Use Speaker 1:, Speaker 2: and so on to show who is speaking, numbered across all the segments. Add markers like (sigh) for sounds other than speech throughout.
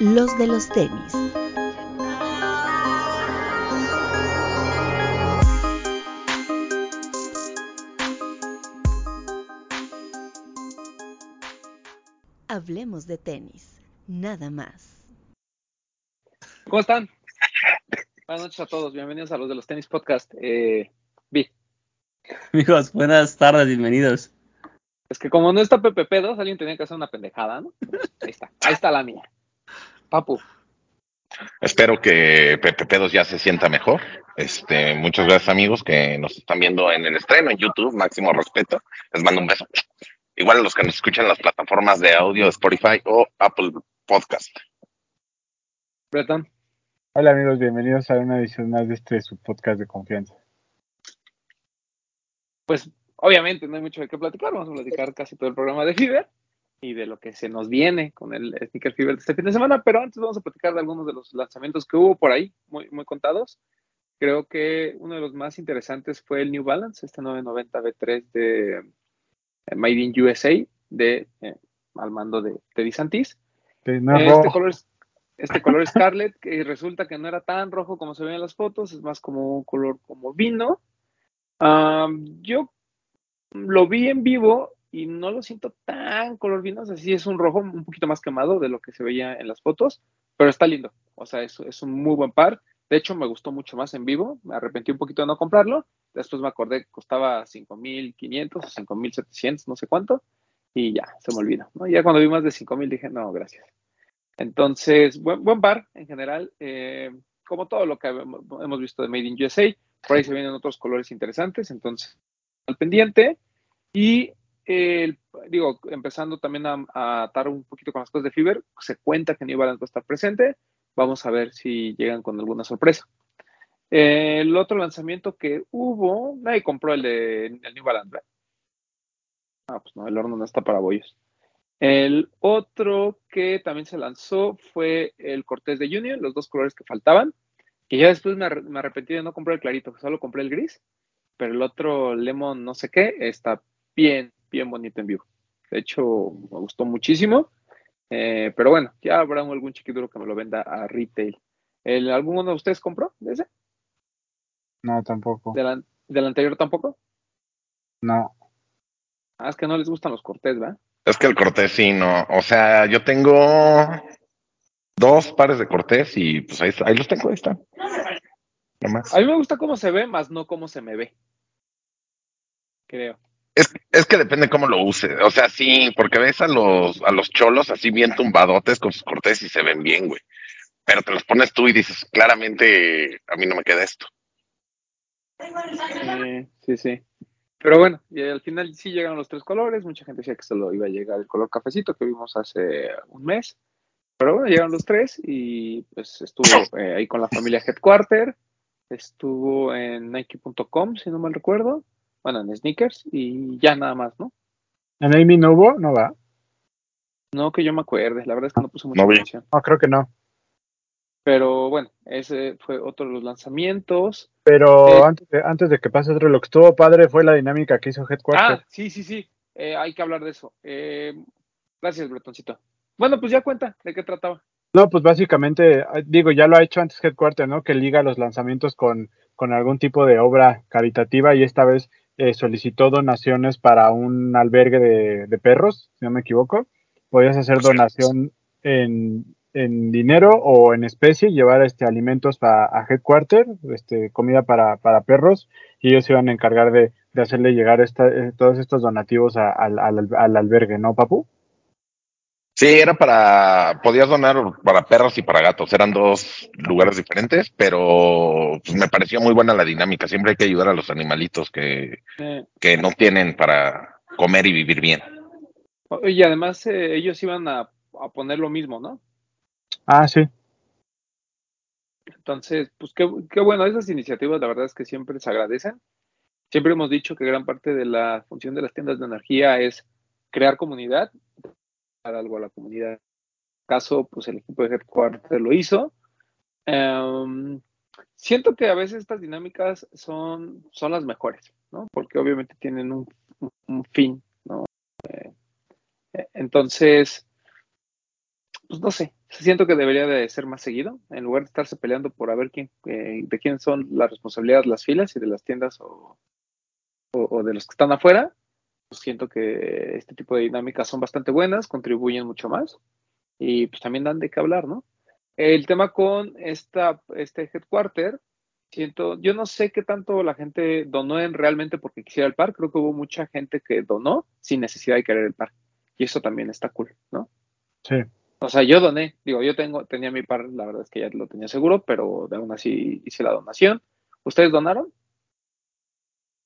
Speaker 1: los de los tenis. Hablemos de tenis, nada más.
Speaker 2: ¿Cómo están? Buenas noches a todos, bienvenidos a los de los tenis podcast. Eh, Vi.
Speaker 3: Amigos, buenas tardes, bienvenidos.
Speaker 2: Es que como no está PPP2, alguien tenía que hacer una pendejada, ¿no? Ahí está, ahí está la mía. Papu.
Speaker 4: Espero que PPP2 ya se sienta mejor. Este, muchas gracias amigos que nos están viendo en el estreno en YouTube, máximo respeto. Les mando un beso. Igual a los que nos escuchan en las plataformas de audio de Spotify o Apple Podcast.
Speaker 2: Breton.
Speaker 5: Hola amigos, bienvenidos a una edición más de este su podcast de confianza.
Speaker 2: Pues obviamente no hay mucho de qué platicar, vamos a platicar casi todo el programa de Fever y de lo que se nos viene con el Sneaker Fever de este fin de semana, pero antes vamos a platicar de algunos de los lanzamientos que hubo por ahí, muy, muy contados. Creo que uno de los más interesantes fue el New Balance, este 990 B3 de eh, Made in USA, de, eh, al mando de Teddy Santis.
Speaker 5: No
Speaker 2: este,
Speaker 5: rojo.
Speaker 2: color, es- este color Scarlet, que resulta que no era tan rojo como se ve en las fotos, es más como un color como vino. Am, yo lo vi en vivo y no lo siento tan color vino, o sea, sí es un rojo un poquito más quemado de lo que se veía en las fotos, pero está lindo, o sea, es, es un muy buen par. De hecho, me gustó mucho más en vivo, me arrepentí un poquito de no comprarlo, después me acordé que costaba 5.500 o 5.700, no sé cuánto, y ya, se me olvidó. Ya cuando vi más de 5.000 dije, no, gracias. Entonces, buen, buen par en general, eh, como todo lo que hemos visto de Made in USA, por ahí se vienen otros colores interesantes, entonces, al pendiente. Y, el- digo, empezando también a, a atar un poquito con las cosas de Fiverr, se cuenta que New Balance va a estar presente, vamos a ver si llegan con alguna sorpresa. Eh, el otro lanzamiento que hubo, nadie compró el de el New Balance, ¿verdad? Ah, pues no, el horno no está para bollos. El otro que también se lanzó fue el Cortés de Union, los dos colores que faltaban, que ya después me, me arrepentí de no comprar el clarito, solo compré el gris, pero el otro Lemon no sé qué está bien, bien bonito en vivo. De hecho, me gustó muchísimo, eh, pero bueno, ya habrá algún chiquituro que me lo venda a retail. ¿El, ¿Alguno de ustedes compró de ese?
Speaker 5: No, tampoco.
Speaker 2: ¿Del, an- del anterior tampoco?
Speaker 5: No.
Speaker 2: Ah, es que no les gustan los Cortés, ¿verdad?
Speaker 4: Es que el Cortés sí, no. O sea, yo tengo dos pares de Cortés y pues ahí, ahí los tengo, ahí están. Nada más.
Speaker 2: A mí me gusta cómo se ve, más no cómo se me ve. Creo.
Speaker 4: Es, es que depende cómo lo uses. O sea, sí, porque ves a los, a los cholos así bien tumbadotes con sus Cortés y se ven bien, güey. Pero te los pones tú y dices, claramente a mí no me queda esto.
Speaker 2: Sí, sí, sí. Pero bueno, y al final sí llegaron los tres colores. Mucha gente decía que solo iba a llegar el color cafecito que vimos hace un mes. Pero bueno, llegaron los tres y pues estuvo eh, ahí con la familia Headquarter. Estuvo en Nike.com, si no mal recuerdo. Bueno, en Sneakers y ya nada más, ¿no?
Speaker 5: ¿En Amy no hubo? No va.
Speaker 2: No que yo me acuerde, la verdad es que no puse mucha
Speaker 4: No vi.
Speaker 2: atención.
Speaker 5: No, creo que no.
Speaker 2: Pero bueno, ese fue otro de los lanzamientos.
Speaker 5: Pero
Speaker 2: Eh.
Speaker 5: antes, de, antes de que pase otro, lo que estuvo padre fue la dinámica que hizo Headquarter.
Speaker 2: Ah, sí, sí, sí. Eh, hay que hablar de eso. Eh, gracias, Bretoncito. Bueno, pues ya cuenta de qué trataba.
Speaker 5: No, pues básicamente, digo, ya lo ha hecho antes Headquarter, ¿no? Que liga los lanzamientos con, con algún tipo de obra caritativa y esta vez eh, solicitó donaciones para un albergue de, de perros, si no me equivoco. Podías hacer donación en, en dinero o en especie, llevar este alimentos pa- a Headquarter, este, comida para, para perros, y ellos se iban a encargar de, de hacerle llegar esta, eh, todos estos donativos a- al, al- al albergue, ¿no, Papu?
Speaker 4: Sí, era para, podías donar para perros y para gatos, eran dos lugares diferentes, pero pues, me pareció muy buena la dinámica, siempre hay que ayudar a los animalitos que,
Speaker 2: Eh,
Speaker 4: que no tienen para comer y vivir bien.
Speaker 2: y además eh, ellos iban a, a poner lo mismo, ¿no?
Speaker 5: Ah, sí.
Speaker 2: Entonces, pues qué, qué bueno, esas iniciativas la verdad es que siempre se agradecen. Siempre hemos dicho que gran parte de la función de las tiendas de energía es crear comunidad, algo a la comunidad. En este caso, pues el equipo de Headquarter lo hizo. Em, siento que a veces estas dinámicas son, son las mejores, ¿no? Porque obviamente tienen un, un fin, ¿no? Eh, eh, entonces, pues no sé, siento que debería de ser más seguido, en lugar de estarse peleando por a ver quién, eh, de quién son las responsabilidades las filas y de las tiendas o, o, de los que están afuera, pues siento que este tipo de dinámicas son bastante buenas, contribuyen mucho más y pues también dan de qué hablar, ¿no? El tema con esta, este headquarter, siento, yo no sé qué tanto la gente donó en realmente porque quisiera el par, creo que hubo mucha gente que donó sin necesidad de querer el par y eso también está cool, ¿no?
Speaker 5: Sí.
Speaker 2: O sea, yo doné, digo, yo tengo, tenía mi par, la verdad es que ya lo tenía seguro, pero de aún así hice la donación. ¿Ustedes donaron?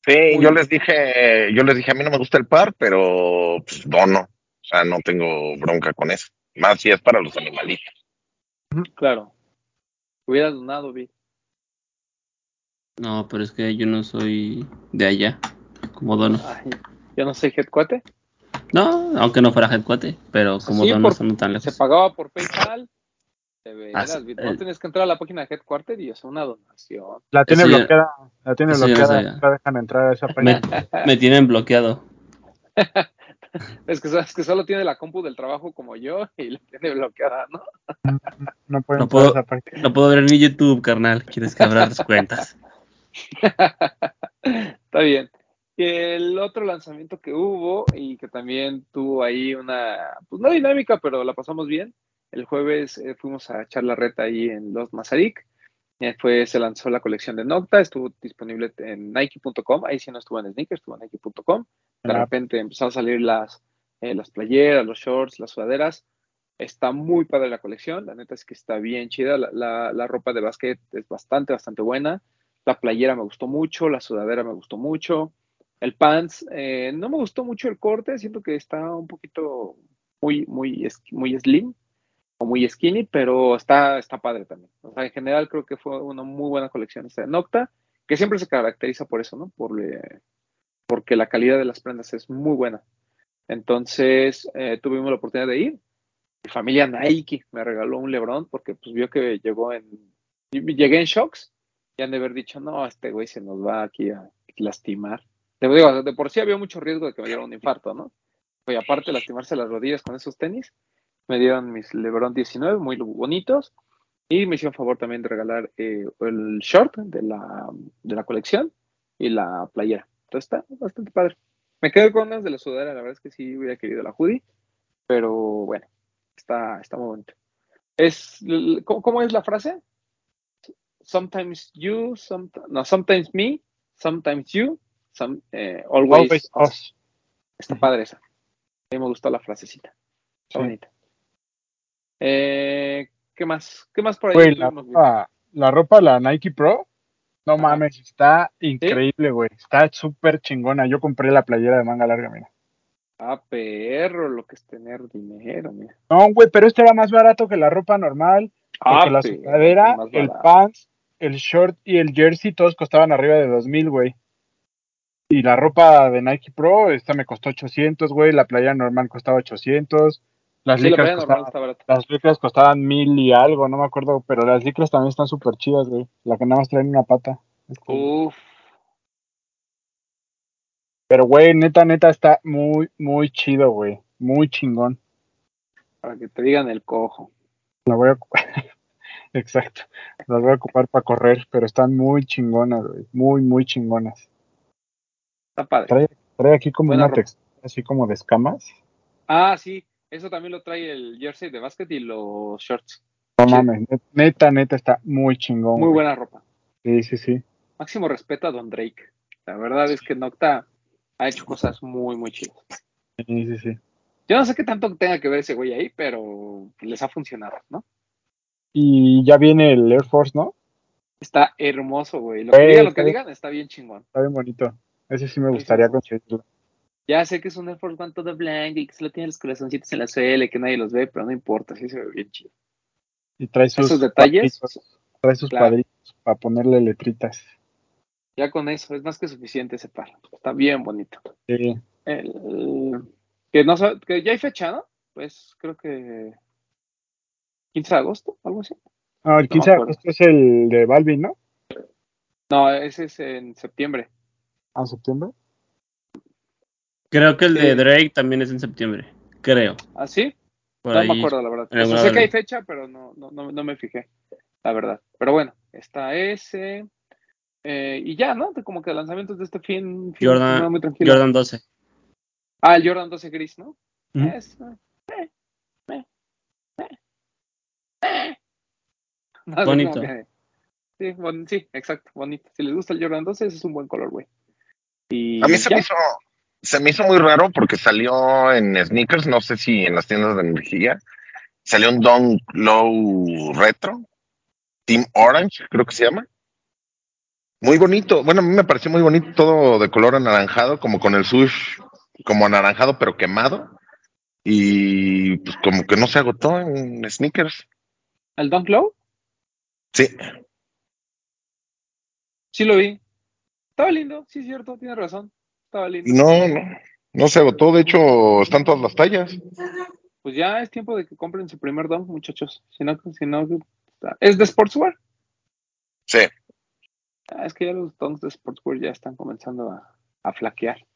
Speaker 4: Sí, yo les dije, yo les dije, a mí no me gusta el par, pero pues dono. O sea, no tengo bronca con eso. Más si es para los animalitos.
Speaker 2: Claro. Hubiera donado, Vi.
Speaker 3: No, pero es que yo no soy de allá, como dono.
Speaker 2: yo no soy headquarter.
Speaker 3: No, aunque no fuera headquarter, pero como dono son tan lejos.
Speaker 2: Se pagaba por PayPal, Ah, no tienes que entrar a la página de Headquarter y hacer una donación.
Speaker 5: La tiene bloqueada, la tiene bloqueada, no dejan entrar a esa página.
Speaker 3: Me, tienen bloqueado.
Speaker 2: es, que, es que solo tiene la compu del trabajo como yo y la tiene bloqueada, ¿no?
Speaker 5: No, puedo,
Speaker 3: no puedo ver mi YouTube, carnal. Quieres que abra las cuentas. (laughs)
Speaker 2: Está bien. El otro lanzamiento que hubo y que también tuvo ahí una, pues no dinámica, pero la pasamos bien, el jueves eh, fuimos a echar la reta ahí en Los Mazarik. Después se lanzó la colección de Nocta, estuvo disponible en Nike.com, ahí sí no estuvo en sneakers, estuvo en Nike.com. De repente empezaron a salir las, eh, las playeras, los shorts, las sudaderas. Está muy padre la colección, la neta es que está bien chida. La, la, ropa de básquet es bastante, bastante buena. La playera me gustó mucho, la sudadera me gustó mucho. El pants, eh, no me gustó mucho el corte, siento que está un poquito muy, muy, muy slim muy skinny, pero está, está padre también. O sea, en general creo que fue una muy buena colección esta de Nocta, que siempre se caracteriza por eso, ¿no? Por, porque la calidad de las prendas es muy buena. Entonces, eh, tuvimos la oportunidad de ir. Mi familia Nike me regaló un Lebron porque pues vio que llegó en... Llegué en shocks y han de haber dicho, no, este güey se nos va aquí a lastimar. De, digo, de por sí había mucho riesgo de que me diera un infarto, ¿no? Y aparte lastimarse las rodillas con esos tenis, me dieron mis LeBron 19, muy bonitos. Y me hicieron favor también de regalar eh, el short de la, de la colección y la playera. Entonces está bastante padre. Me quedo con unas de la sudadera, la verdad es que sí hubiera querido la hoodie, pero bueno, está, está muy bonito. Es, ¿cómo, es la frase? Sometimes you, no, sometimes me, sometimes you, eh, always, us. Está padre esa. A mí me gustó la frasecita. Está bonita. Eh, ¿Qué más? ¿Qué más por ahí?
Speaker 5: la, ropa, la ropa, la Nike Pro, no mames, está increíble, güey. Está súper chingona. Yo compré la playera de manga larga, mira.
Speaker 2: Ah, perro, lo que es tener dinero, mira.
Speaker 5: No, güey, pero este era más barato que la ropa normal. Ah, porque la sudadera, el pants, el short y el jersey todos costaban arriba de 2000, güey. Y la ropa de Nike Pro, esta me costó 800, güey. La playera normal costaba 800. Las, licras costaban, las costaban mil y algo, no me acuerdo, pero las licras también están súper chidas, güey. La que nada más traen una pata. Uf. Pero, güey, neta, neta, está muy, muy chido, güey. Muy chingón.
Speaker 2: Para que te digan el cojo.
Speaker 5: La voy a ocupar. (laughs) Exacto. Las voy a ocupar para correr, pero están muy chingonas, güey. Muy, muy chingonas.
Speaker 2: Está padre.
Speaker 5: Trae, trae aquí como una textura así como de escamas.
Speaker 2: Ah, sí. Eso también lo trae el jersey de básquet y los shorts.
Speaker 5: No mames, neta, neta, está muy chingón.
Speaker 2: Muy buena ropa.
Speaker 5: Sí, sí, sí.
Speaker 2: Máximo respeto a Don Drake. La verdad es que Nocta ha hecho cosas muy, muy chidas.
Speaker 5: Sí, sí, sí.
Speaker 2: Yo no sé qué tanto tenga que ver ese güey ahí, pero les ha funcionado, ¿no?
Speaker 5: Y ya viene el Air Force, ¿no?
Speaker 2: Está hermoso, güey. Lo que digan, lo que digan, está bien chingón.
Speaker 5: Está bien bonito. Ese sí me gustaría conseguirlo.
Speaker 2: Ya sé que es un Air Force One todo blanco y que solo tiene los corazoncitos en la suela y que nadie los ve, pero no importa, sí se ve bien chido.
Speaker 5: Y trae sus
Speaker 2: Esos detalles.
Speaker 5: trae sus cuadritos para ponerle letritas.
Speaker 2: Ya con eso, es más que suficiente ese par. Está bien bonito.
Speaker 5: Sí.
Speaker 2: que, no, que ya hay fecha, ¿no? Pues creo que 15 de agosto, algo así.
Speaker 5: No, el 15 de agosto es el de Balvin, ¿no?
Speaker 2: No, ese es en septiembre.
Speaker 5: ¿Ah, septiembre?
Speaker 3: Creo que el de Drake también es en septiembre. Creo.
Speaker 2: ¿Ah, sí? no me acuerdo, la verdad. sé que hay fecha, pero no, no, no, me fijé, la verdad. Pero bueno, está ese. Eh, y ya, ¿no? Como que lanzamientos de este fin,
Speaker 3: Jordan, muy tranquilo. Jordan 12.
Speaker 2: Ah, el Jordan 12 gris, ¿no? es, eh, eh, (laughs)
Speaker 3: bonito.
Speaker 2: sí, sí, exacto, bonito. Si les gusta el Jordan 12, ese es un buen color, güey.
Speaker 4: A mí se me hizo se me hizo muy raro porque salió en sneakers, no sé si en las tiendas de energía, salió un Don Low Retro, Team Orange, creo que se llama. Muy bonito, bueno, a mí me pareció muy bonito, todo de color anaranjado, como con el sush, como anaranjado pero quemado. Y pues como que no se agotó en sneakers.
Speaker 2: ¿El Don Low?
Speaker 4: Sí.
Speaker 2: Sí lo vi. Estaba lindo, sí es cierto, tiene razón.
Speaker 4: No, no, no se agotó. De hecho, están todas las tallas.
Speaker 2: Pues ya es tiempo de que compren su primer don, muchachos. Si no, si no, ¿es de Sportswear?
Speaker 4: Sí.
Speaker 2: Ah, es que ya los dons de Sportswear ya están comenzando a, flaquear.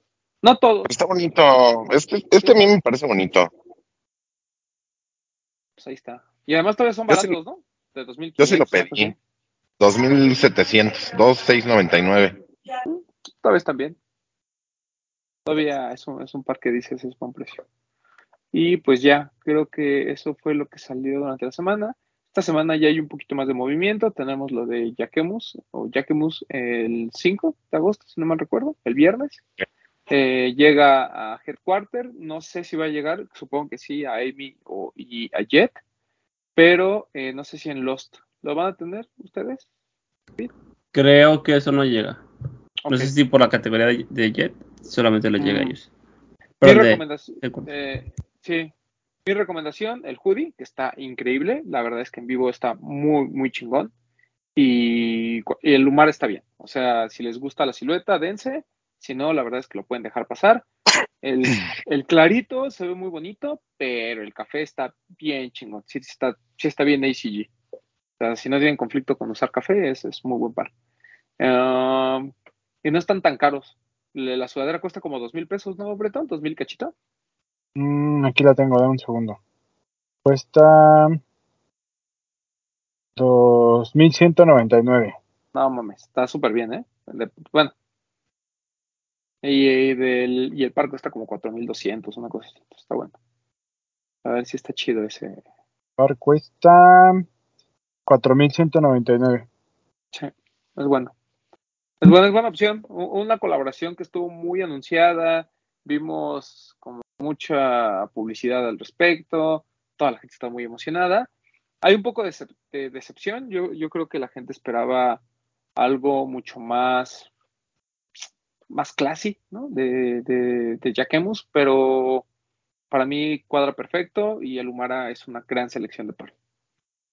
Speaker 2: No todos.
Speaker 4: está bonito. Este, este a mí me parece bonito.
Speaker 2: Pues ahí está. Y además todavía son baratos, ¿no? De 2015.
Speaker 4: Yo sí lo pedí. 2700, 2699.
Speaker 2: Todavía están bien. Todavía es un, es un par que dices es buen precio. Y pues ya, creo que eso fue lo que salió durante la semana. Esta semana ya hay un poquito más de movimiento. Tenemos lo de Yaquemus, o Yaquemus el 5 de agosto, si no mal recuerdo, el viernes. Eh, llega a Headquarter. No sé si va a llegar, supongo que sí, a Amy o, y a Jet, pero eh, no sé si en Lost. ¿Lo van a tener ustedes?
Speaker 3: Creo que eso no llega. No sé si por la categoría de Jet solamente le llega a mm. ellos.
Speaker 2: mi recomendación, eh, sí, mi recomendación, el hoodie, que está increíble. La verdad es que en vivo está muy, muy chingón. Y, el lumar está bien. O sea, si les gusta la silueta, dense. Si no, la verdad es que lo pueden dejar pasar. El, (coughs) el clarito se ve muy bonito, pero el café está bien chingón. Sí está, sí está bien ACG. O sea, si no tienen conflicto con usar café, es, es muy buen par. Y no están tan caros la sudadera cuesta como dos mil pesos, ¿no, Bretón? ¿Dos mil cachita?
Speaker 5: Mm, aquí la tengo, dame un segundo. Cuesta 2.199.
Speaker 2: No mames, está súper bien, ¿eh? bueno. Y, del, y el par cuesta como 4.200, una cosa así. Está bueno. A ver si está chido ese. El
Speaker 5: par cuesta 4.199.
Speaker 2: Sí, es bueno. Es buena, es buena opción. Una colaboración que estuvo muy anunciada. Vimos como mucha publicidad al respecto. Toda la gente está muy emocionada. Hay un poco de, decepción. Yo, yo, creo que la gente esperaba algo mucho más, más classy, ¿no? De, de, de pero para mí cuadra perfecto y el Humara es una gran selección de par.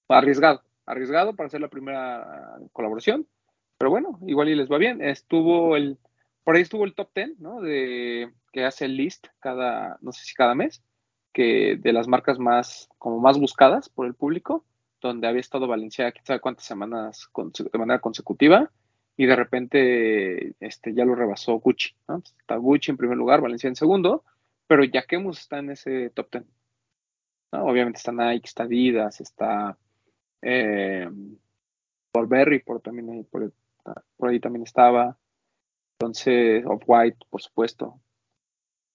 Speaker 2: Arriesgado, arriesgado para ser la primera colaboración, pero bueno, igual y les va bien. Estuvo el, por ahí estuvo el top 10, ¿no? De que hace el list cada, no sé si cada mes, que de las marcas más, como más buscadas por el público, donde había estado Valencia, quién sabe cuántas semanas de manera consecutiva, y de repente este, ya lo rebasó Gucci, ¿no? Está Gucci en primer lugar, Valencia en segundo, pero Yaquemus está en ese top 10. ¿no? Obviamente está Nike, está Adidas, está eh, Burberry por también por, por ahí también estaba. Entonces, Off-White, por supuesto.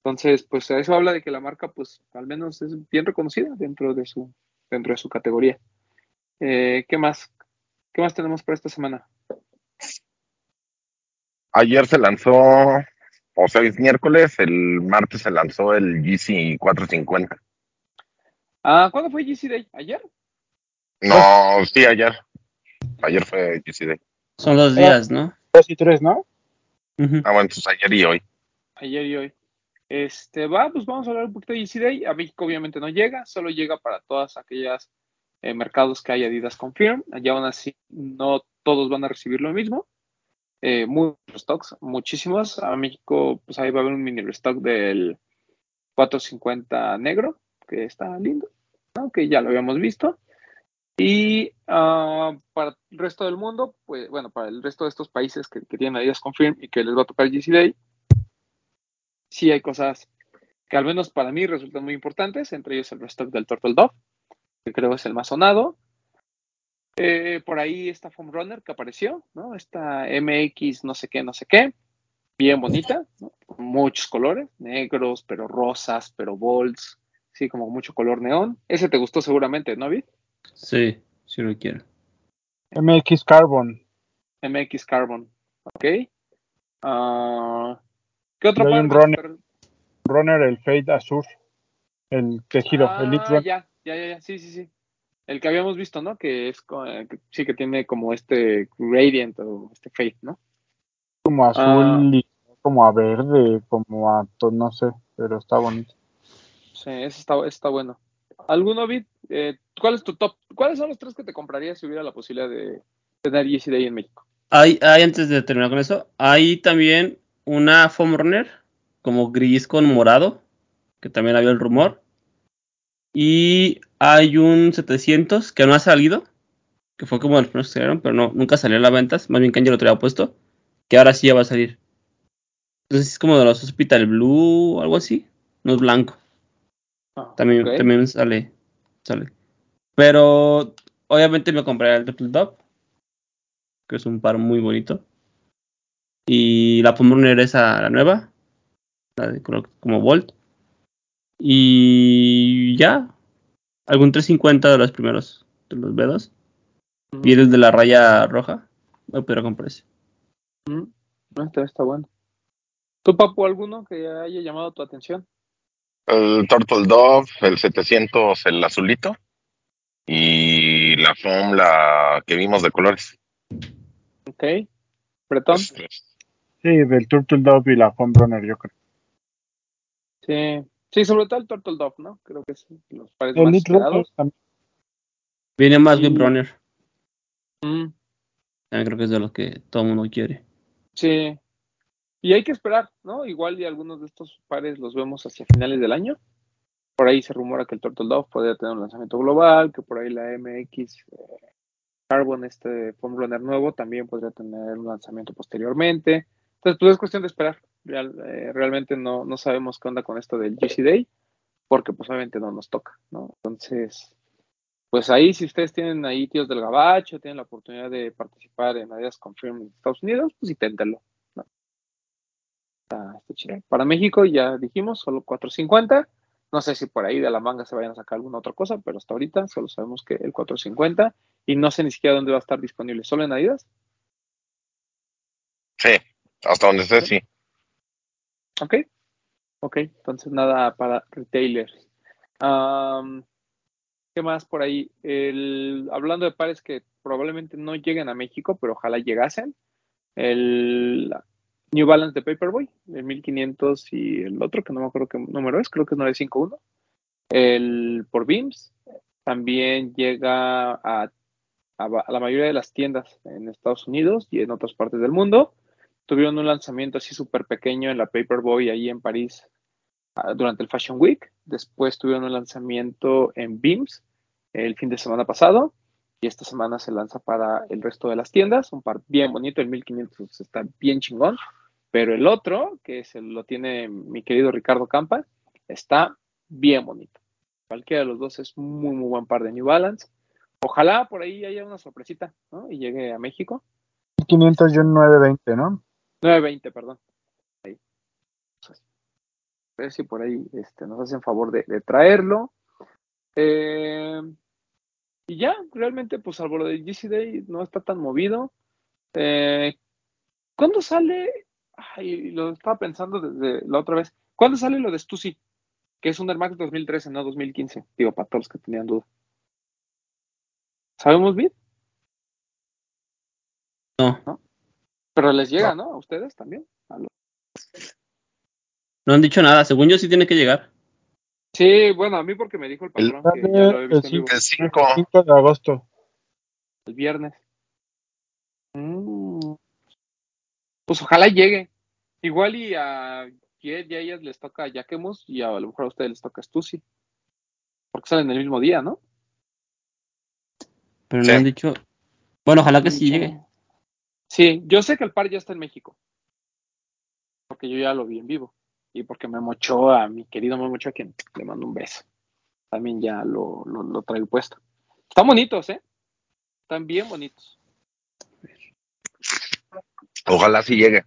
Speaker 2: Entonces, pues eso habla de que la marca, pues, al menos es bien reconocida dentro de su, dentro de su categoría. Eh, ¿Qué más? ¿Qué más tenemos para esta semana?
Speaker 4: Ayer se lanzó, o sea, es miércoles, el martes se lanzó el GC 450.
Speaker 2: Ah, ¿cuándo fue GC Day? ¿Ayer?
Speaker 4: No, sí, ayer. Ayer fue GC Day.
Speaker 3: Son dos días, ¿no?
Speaker 5: Dos y tres, ¿no?
Speaker 4: Ah, bueno, entonces ayer y hoy.
Speaker 2: Ayer y hoy. Este, va, pues vamos a hablar un poquito de Easy Day. A México obviamente no llega, solo llega para todas aquellas eh, mercados que hay Adidas Confirm. Allá aún así no todos van a recibir lo mismo. Eh, muchos stocks, muchísimos. A México, pues ahí va a haber un mini restock del 450 negro, que está lindo, ¿no? que ya lo habíamos visto. Y ah, para el resto del mundo, pues bueno, para el resto de estos países que, tienen Adidas Confirm y que les va a tocar GC Day, sí hay cosas que al menos para mí resultan muy importantes, entre ellos el restock del Turtle Dove, que creo es el más sonado. Eh, por ahí esta Foam Runner que apareció, ¿no? Esta MX no sé qué, no sé qué, bien bonita. Con muchos colores, negros, pero rosas, pero bolts, sí, como mucho color neón. Ese te gustó seguramente, ¿no, Vid?
Speaker 3: Sí, sí lo quiero.
Speaker 5: MX Carbon.
Speaker 2: MX Carbon, ok. Ah, ¿Qué otro par
Speaker 5: runner. Runner, el Fade Azur. El tejido,
Speaker 2: Ah,
Speaker 5: el Elite
Speaker 2: ya, ya, ya, ya, sí, sí, sí. El que habíamos visto, ¿no? Que es, eh, que sí que tiene como este gradient o este fade, ¿no?
Speaker 5: Como azul
Speaker 2: Ah.
Speaker 5: y como a verde, como a, no sé, pero está bonito.
Speaker 2: Sí, ese está, ese está bueno. ¿Alguno, Vid? Eh, ¿Cuál es tu top? ¿Cuáles son los tres que te comprarías si hubiera la posibilidad de tener Yeezy Day en México?
Speaker 3: Hay, hay, antes de terminar con eso, hay también una foam como gris con morado, que también había el rumor. Y hay un 700 que no ha salido, que fue como los primeros que salieron, pero no, nunca salió a la venta, más bien Kanye lo traía puesto, que ahora sí ya va a salir. Entonces es como de los Hospital Blue o algo así, no es blanco.
Speaker 2: Ah,
Speaker 3: También, también sale, sale. Pero obviamente me compraré el Turtle Dove, que es un par muy bonito. Y la Foam Runner esa, la nueva, la de como Volt. Y ya, algún 350 de los primeros, de los B2.
Speaker 2: Ujú.
Speaker 3: Y el de la raya roja, me podría comprar ese.
Speaker 2: No, está, está bueno. ¿Tú, Papu, alguno que haya llamado tu atención?
Speaker 4: El Turtle Dove, el 700, el azulito. Y la foam, la que vimos de colores.
Speaker 2: Ok. Bretón.
Speaker 4: Tres.
Speaker 5: Sí, del Turtle Dove y la Foam Runner, yo creo.
Speaker 2: Sí. Sí, sobre todo el Turtle Dove, ¿no? Creo que es los pares
Speaker 5: El
Speaker 2: más esperados.
Speaker 5: también.
Speaker 3: Viene más Web Runner,
Speaker 2: Mm,
Speaker 3: también creo que es de los que todo el mundo quiere.
Speaker 2: sí. Y hay que esperar, ¿no? Igual y algunos de estos pares los vemos hacia finales del año. Por ahí se rumora que el Turtle Dove podría tener un lanzamiento global, que por ahí la MX eh, Carbon, este Foam Runner nuevo, también podría tener un lanzamiento posteriormente. Entonces, pues es cuestión de esperar. Real- eh, realmente no, no sabemos qué onda con esto del GC Day, porque pues obviamente no nos toca, ¿no? Entonces, pues ahí si ustedes tienen ahí tíos del gabacho, tienen la oportunidad de participar en Adidas Confirm en Estados Unidos, pues inténtenlo. Para México ya dijimos, solo 450. No sé si por ahí de la manga se vayan a sacar alguna otra cosa, pero hasta ahorita solo sabemos que el 450 y no sé ni siquiera dónde va a estar disponible, solo en Adidas.
Speaker 4: Sí, hasta donde esté, sí.
Speaker 2: Ok, ok, entonces nada para retailers. ¿Qué más por ahí? El, hablando de pares que probablemente no lleguen a México, pero ojalá llegasen. El New Balance de Paperboy, el 1500 y el otro, que no me acuerdo qué número es, creo que es 951. El por Beams también llega a, a- la mayoría de las tiendas en Estados Unidos y en otras partes del mundo. Tuvieron un lanzamiento así súper pequeño en la Paperboy ahí en París ah, durante el Fashion Week. Después tuvieron un lanzamiento en Beams el fin de semana pasado. Y esta semana se lanza para el resto de las tiendas. Un par bien bonito, el 1500 está bien chingón. Pero el otro, que es el- lo tiene mi querido Ricardo Campa, está bien bonito. Cualquiera de los dos es muy, muy buen par de New Balance. Ojalá por ahí haya una sorpresita, ¿no? Y llegue a México.
Speaker 5: 500 y un 920, ¿no?
Speaker 2: 920, perdón. Ahí. A ver si por ahí este, nos hacen favor de, de traerlo. Eh, y ya, realmente, pues salvo lo de GC Day, no está tan movido. Eh, ¿Cuándo sale? Ay, lo estaba pensando desde la otra vez. ¿Cuándo sale lo de Stussy? Que es un Air Max 2013, no 2015. Digo, para todos los que tenían duda. ¿Sabemos bien?
Speaker 3: No,
Speaker 2: Pero les llega, ¿no? A ustedes también. A
Speaker 3: no han dicho nada. Según yo sí tiene que llegar.
Speaker 2: Sí, bueno, a mí porque me dijo el
Speaker 4: El-
Speaker 2: patrón que ya lo había visto
Speaker 4: El 5,
Speaker 5: 5 de agosto.
Speaker 2: el viernes. Mm. Pues ojalá llegue. Igual y a Jet y a ellas les toca Yaquemus y a lo mejor a ustedes les toca Stussy. Porque salen el mismo día, ¿no?
Speaker 3: Pero
Speaker 4: Sí.
Speaker 3: no han dicho. Bueno, ojalá que sí llegue.
Speaker 2: Sí, yo sé que el par ya está en México. Porque yo ya lo vi en vivo. y porque me mochó a mi querido Memo Ochoa, quien le mando un beso. También ya lo, lo, lo traigo puesto. Están bonitos, ¿eh? Están bien bonitos.
Speaker 4: Ojalá sí llegue.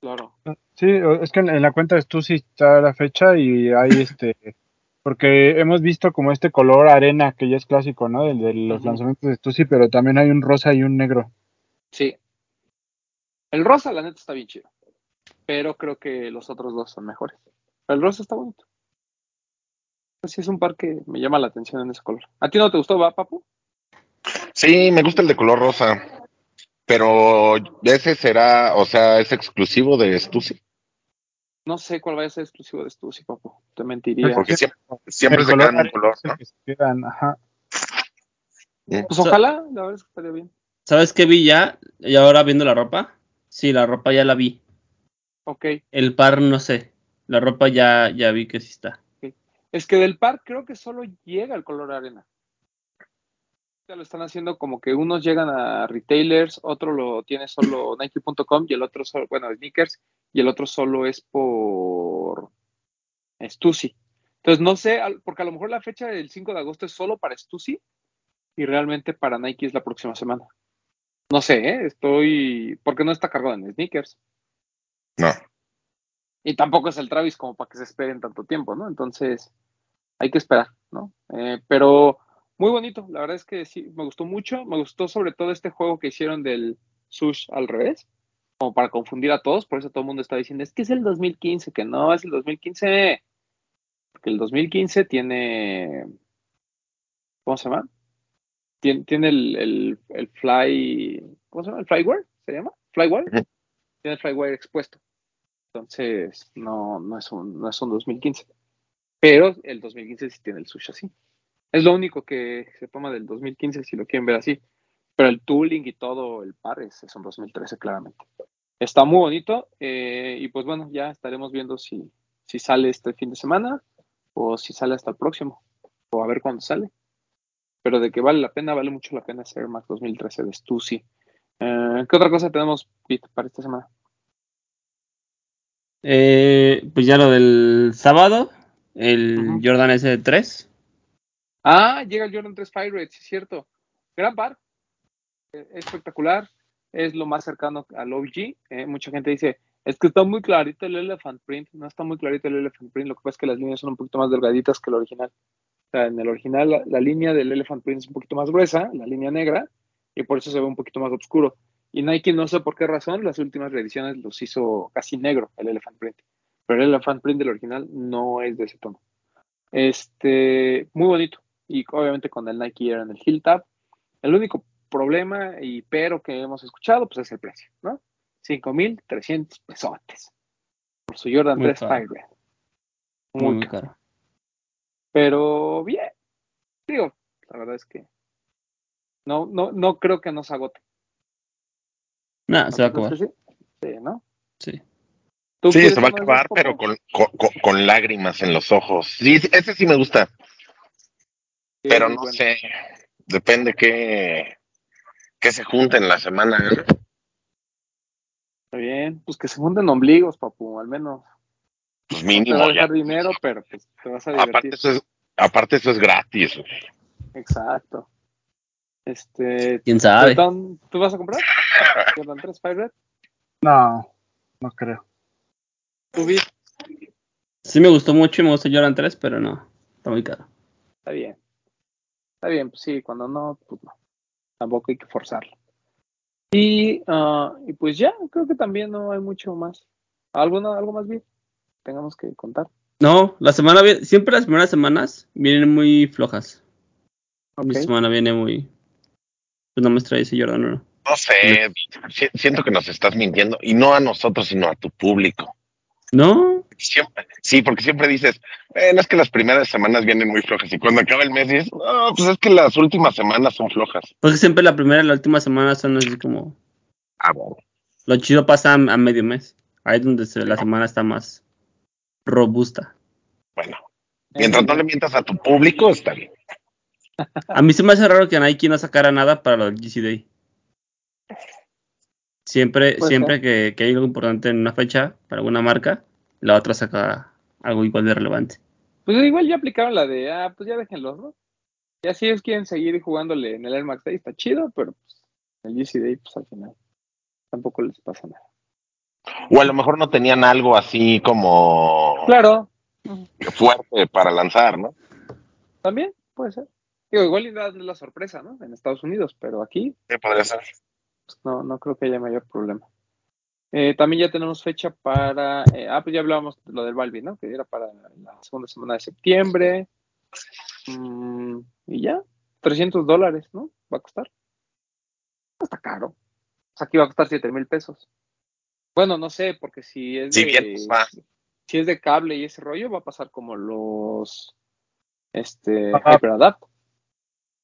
Speaker 2: Claro.
Speaker 5: Sí, es que en, en la cuenta de Stussy está la fecha y hay (laughs) este, porque hemos visto como este color arena que ya es clásico, ¿no? El de los lanzamientos de Stussy, pero también hay un rosa y un negro.
Speaker 2: Sí. El rosa, la neta, está bien chido. Pero creo que los otros dos son mejores. El rosa está bonito. Sí, es un par que me llama la atención en ese color. ¿A ti no te gustó, va, papu?
Speaker 4: Sí, me gusta el de color rosa. Pero ese será, o sea, es exclusivo de Stussy.
Speaker 2: No sé cuál vaya a ser exclusivo de Stussy, papu. Te mentiría.
Speaker 4: Porque siempre, se quedan en color, ¿no?
Speaker 5: que se quedan, ajá.
Speaker 2: Pues ojalá, la verdad es que estaría bien.
Speaker 3: ¿Sabes qué vi ya? Y ahora viendo la ropa. Sí, la ropa ya la vi.
Speaker 2: Ok.
Speaker 3: El par no sé. La ropa ya, ya vi que sí está.
Speaker 2: Es que del par creo que solo llega el color arena. Lo están haciendo como que unos llegan a retailers, otro lo tiene solo (coughs) Nike.com y el otro solo, bueno, sneakers, y el otro solo es por Stussy. Entonces no sé, porque a lo mejor la fecha del 5 de agosto es solo para Stussy y realmente para Nike es la próxima semana. No sé, ¿eh? estoy, porque no está cargado en sneakers.
Speaker 4: No.
Speaker 2: Y tampoco es el Travis como para que se esperen tanto tiempo, ¿no? Entonces, hay que esperar, ¿no? Eh, pero muy bonito, la verdad es que sí, me gustó mucho, me gustó sobre todo este juego que hicieron del Sush al revés, como para confundir a todos, por eso todo el mundo está diciendo, es que es el 2015, que no, es el 2015, porque el 2015 tiene, ¿cómo se llama? Tiene, tiene el, el, el fly, ¿cómo se llama? ¿El flyware? ¿Se llama? ¿Flywire?
Speaker 4: Ujú.
Speaker 2: Tiene el flywire expuesto. Entonces, no, no, es un, no es un 2015. Pero el 2015 sí tiene el sushi así. Es lo único que se toma del 2015 si lo quieren ver así. Pero el tooling y todo, el par es, es un 2013 claramente. Está muy bonito eh, y pues bueno, ya estaremos viendo si, si sale este fin de semana o si sale hasta el próximo o a ver cuándo sale. Pero de que vale la pena, vale mucho la pena ese Air Max 2013 de Stussy. Eh, ¿Qué otra cosa tenemos, Pete, para esta semana?
Speaker 3: Eh, pues ya lo del sábado. El. Jordan S3.
Speaker 2: Ah, llega el Jordan 3 Pirates, es cierto. Gran par. Eh, espectacular. Es lo más cercano al OG. Eh, mucha gente dice, es que está muy clarito el Elephant Print. No está muy clarito el Elephant Print. Lo que pasa es que las líneas son un poquito más delgaditas que el original. O sea, en el original la, la línea del Elephant Print es un poquito más gruesa, la línea negra, y por eso se ve un poquito más oscuro. Y Nike, no sé por qué razón, las últimas reediciones los hizo casi negro el Elephant Print. Pero el Elephant Print del original no es de ese tono. Este, muy bonito. Y obviamente con el Nike Air en el heel tab. El único problema y pero que hemos escuchado, pues es el precio, ¿no? 5.300 pesotes. Por su Jordan
Speaker 3: Muy
Speaker 2: 3
Speaker 3: caro.
Speaker 2: Pirate.
Speaker 3: Muy,
Speaker 2: Muy
Speaker 3: muy
Speaker 2: caro.
Speaker 3: caro.
Speaker 2: Pero bien. Digo, la verdad es que no, no, no creo que nos agote.
Speaker 3: Nah, se va a
Speaker 2: ¿No
Speaker 3: acabar.
Speaker 2: sí? Sí, ¿no?
Speaker 3: Sí.
Speaker 2: ¿Tú
Speaker 4: Sí, se va a acabar, pero con, con, con- lágrimas en los ojos. Sí, ese sí me gusta, pero no
Speaker 2: bueno.
Speaker 4: sé. Depende qué, qué se junte en la semana. ¿eh?
Speaker 2: Está bien. Pues que se junten ombligos, papu, al menos.
Speaker 4: Pues
Speaker 2: No te
Speaker 4: mínimo
Speaker 2: a
Speaker 4: ya.
Speaker 2: dinero, pero pues te vas a divertir.
Speaker 4: Aparte eso es, aparte eso es gratis. güey.
Speaker 2: Exacto. Este,
Speaker 3: ¿Quién sabe?
Speaker 2: Bretón, ¿tú vas a comprar? (laughs) Jordan 3 Pirate.
Speaker 5: No, no creo.
Speaker 2: ¿Tú?
Speaker 3: Sí me gustó mucho y me gustó Jordan 3, pero no. Está muy caro.
Speaker 2: Está bien. Está bien, pues sí, cuando no, pues no. Tampoco hay que forzarlo. Y, ah, y pues ya, creo que también no hay mucho más. ¿Algo, algo más bien? Tengamos que contar.
Speaker 3: No, la semana siempre las primeras semanas vienen muy flojas. Mi semana viene muy. Pues no me extrae ese Jordan 1.
Speaker 4: No sé, si- siento que nos estás mintiendo. Y no a nosotros, sino a tu público.
Speaker 3: ¿No?
Speaker 4: Siempre, sí, porque siempre dices, bueno, es que las primeras semanas vienen muy flojas. Y cuando acaba el mes dices, no, pues es que las últimas semanas son flojas.
Speaker 3: Porque siempre la primera y la última semana son así como.
Speaker 4: Ah, bueno.
Speaker 3: Lo chido pasa a, a medio mes. Ahí es donde se- la semana está más robusta.
Speaker 4: Bueno, mientras no le mientas a tu público, está bien.
Speaker 3: A mí se me hace raro que Nike no sacara nada para lo del GC Day. Siempre,
Speaker 2: Puede
Speaker 3: siempre que, que hay algo importante en una fecha para alguna marca, La otra saca algo igual de relevante.
Speaker 2: Pues igual ya aplicaron la de, ah, pues ya déjenlos, ¿no? Ya si ellos quieren seguir jugándole en el Air Max Day, está chido, pero pues el GC Day, pues al final tampoco les pasa nada.
Speaker 4: O a lo mejor no tenían algo así como
Speaker 2: Claro,
Speaker 4: fuerte para lanzar, ¿no?
Speaker 2: también puede ser. Digo, igual y la sorpresa, ¿no? En Estados Unidos, pero aquí
Speaker 4: Sí, podría ser.
Speaker 2: pues, no, no creo que haya mayor problema. Eh, también ya tenemos fecha para, eh, ah, pues ya hablábamos de lo del Balbi, ¿no? Que era para la segunda semana de septiembre. Mm, y ya, 300 dólares, ¿no? Va a costar. No está caro. O sea, aquí va a costar 7 mil pesos. Bueno, no sé, porque si es
Speaker 4: Si
Speaker 2: de,
Speaker 4: bien va.
Speaker 2: si es de cable y ese rollo, va a pasar como los este. HyperAdapt.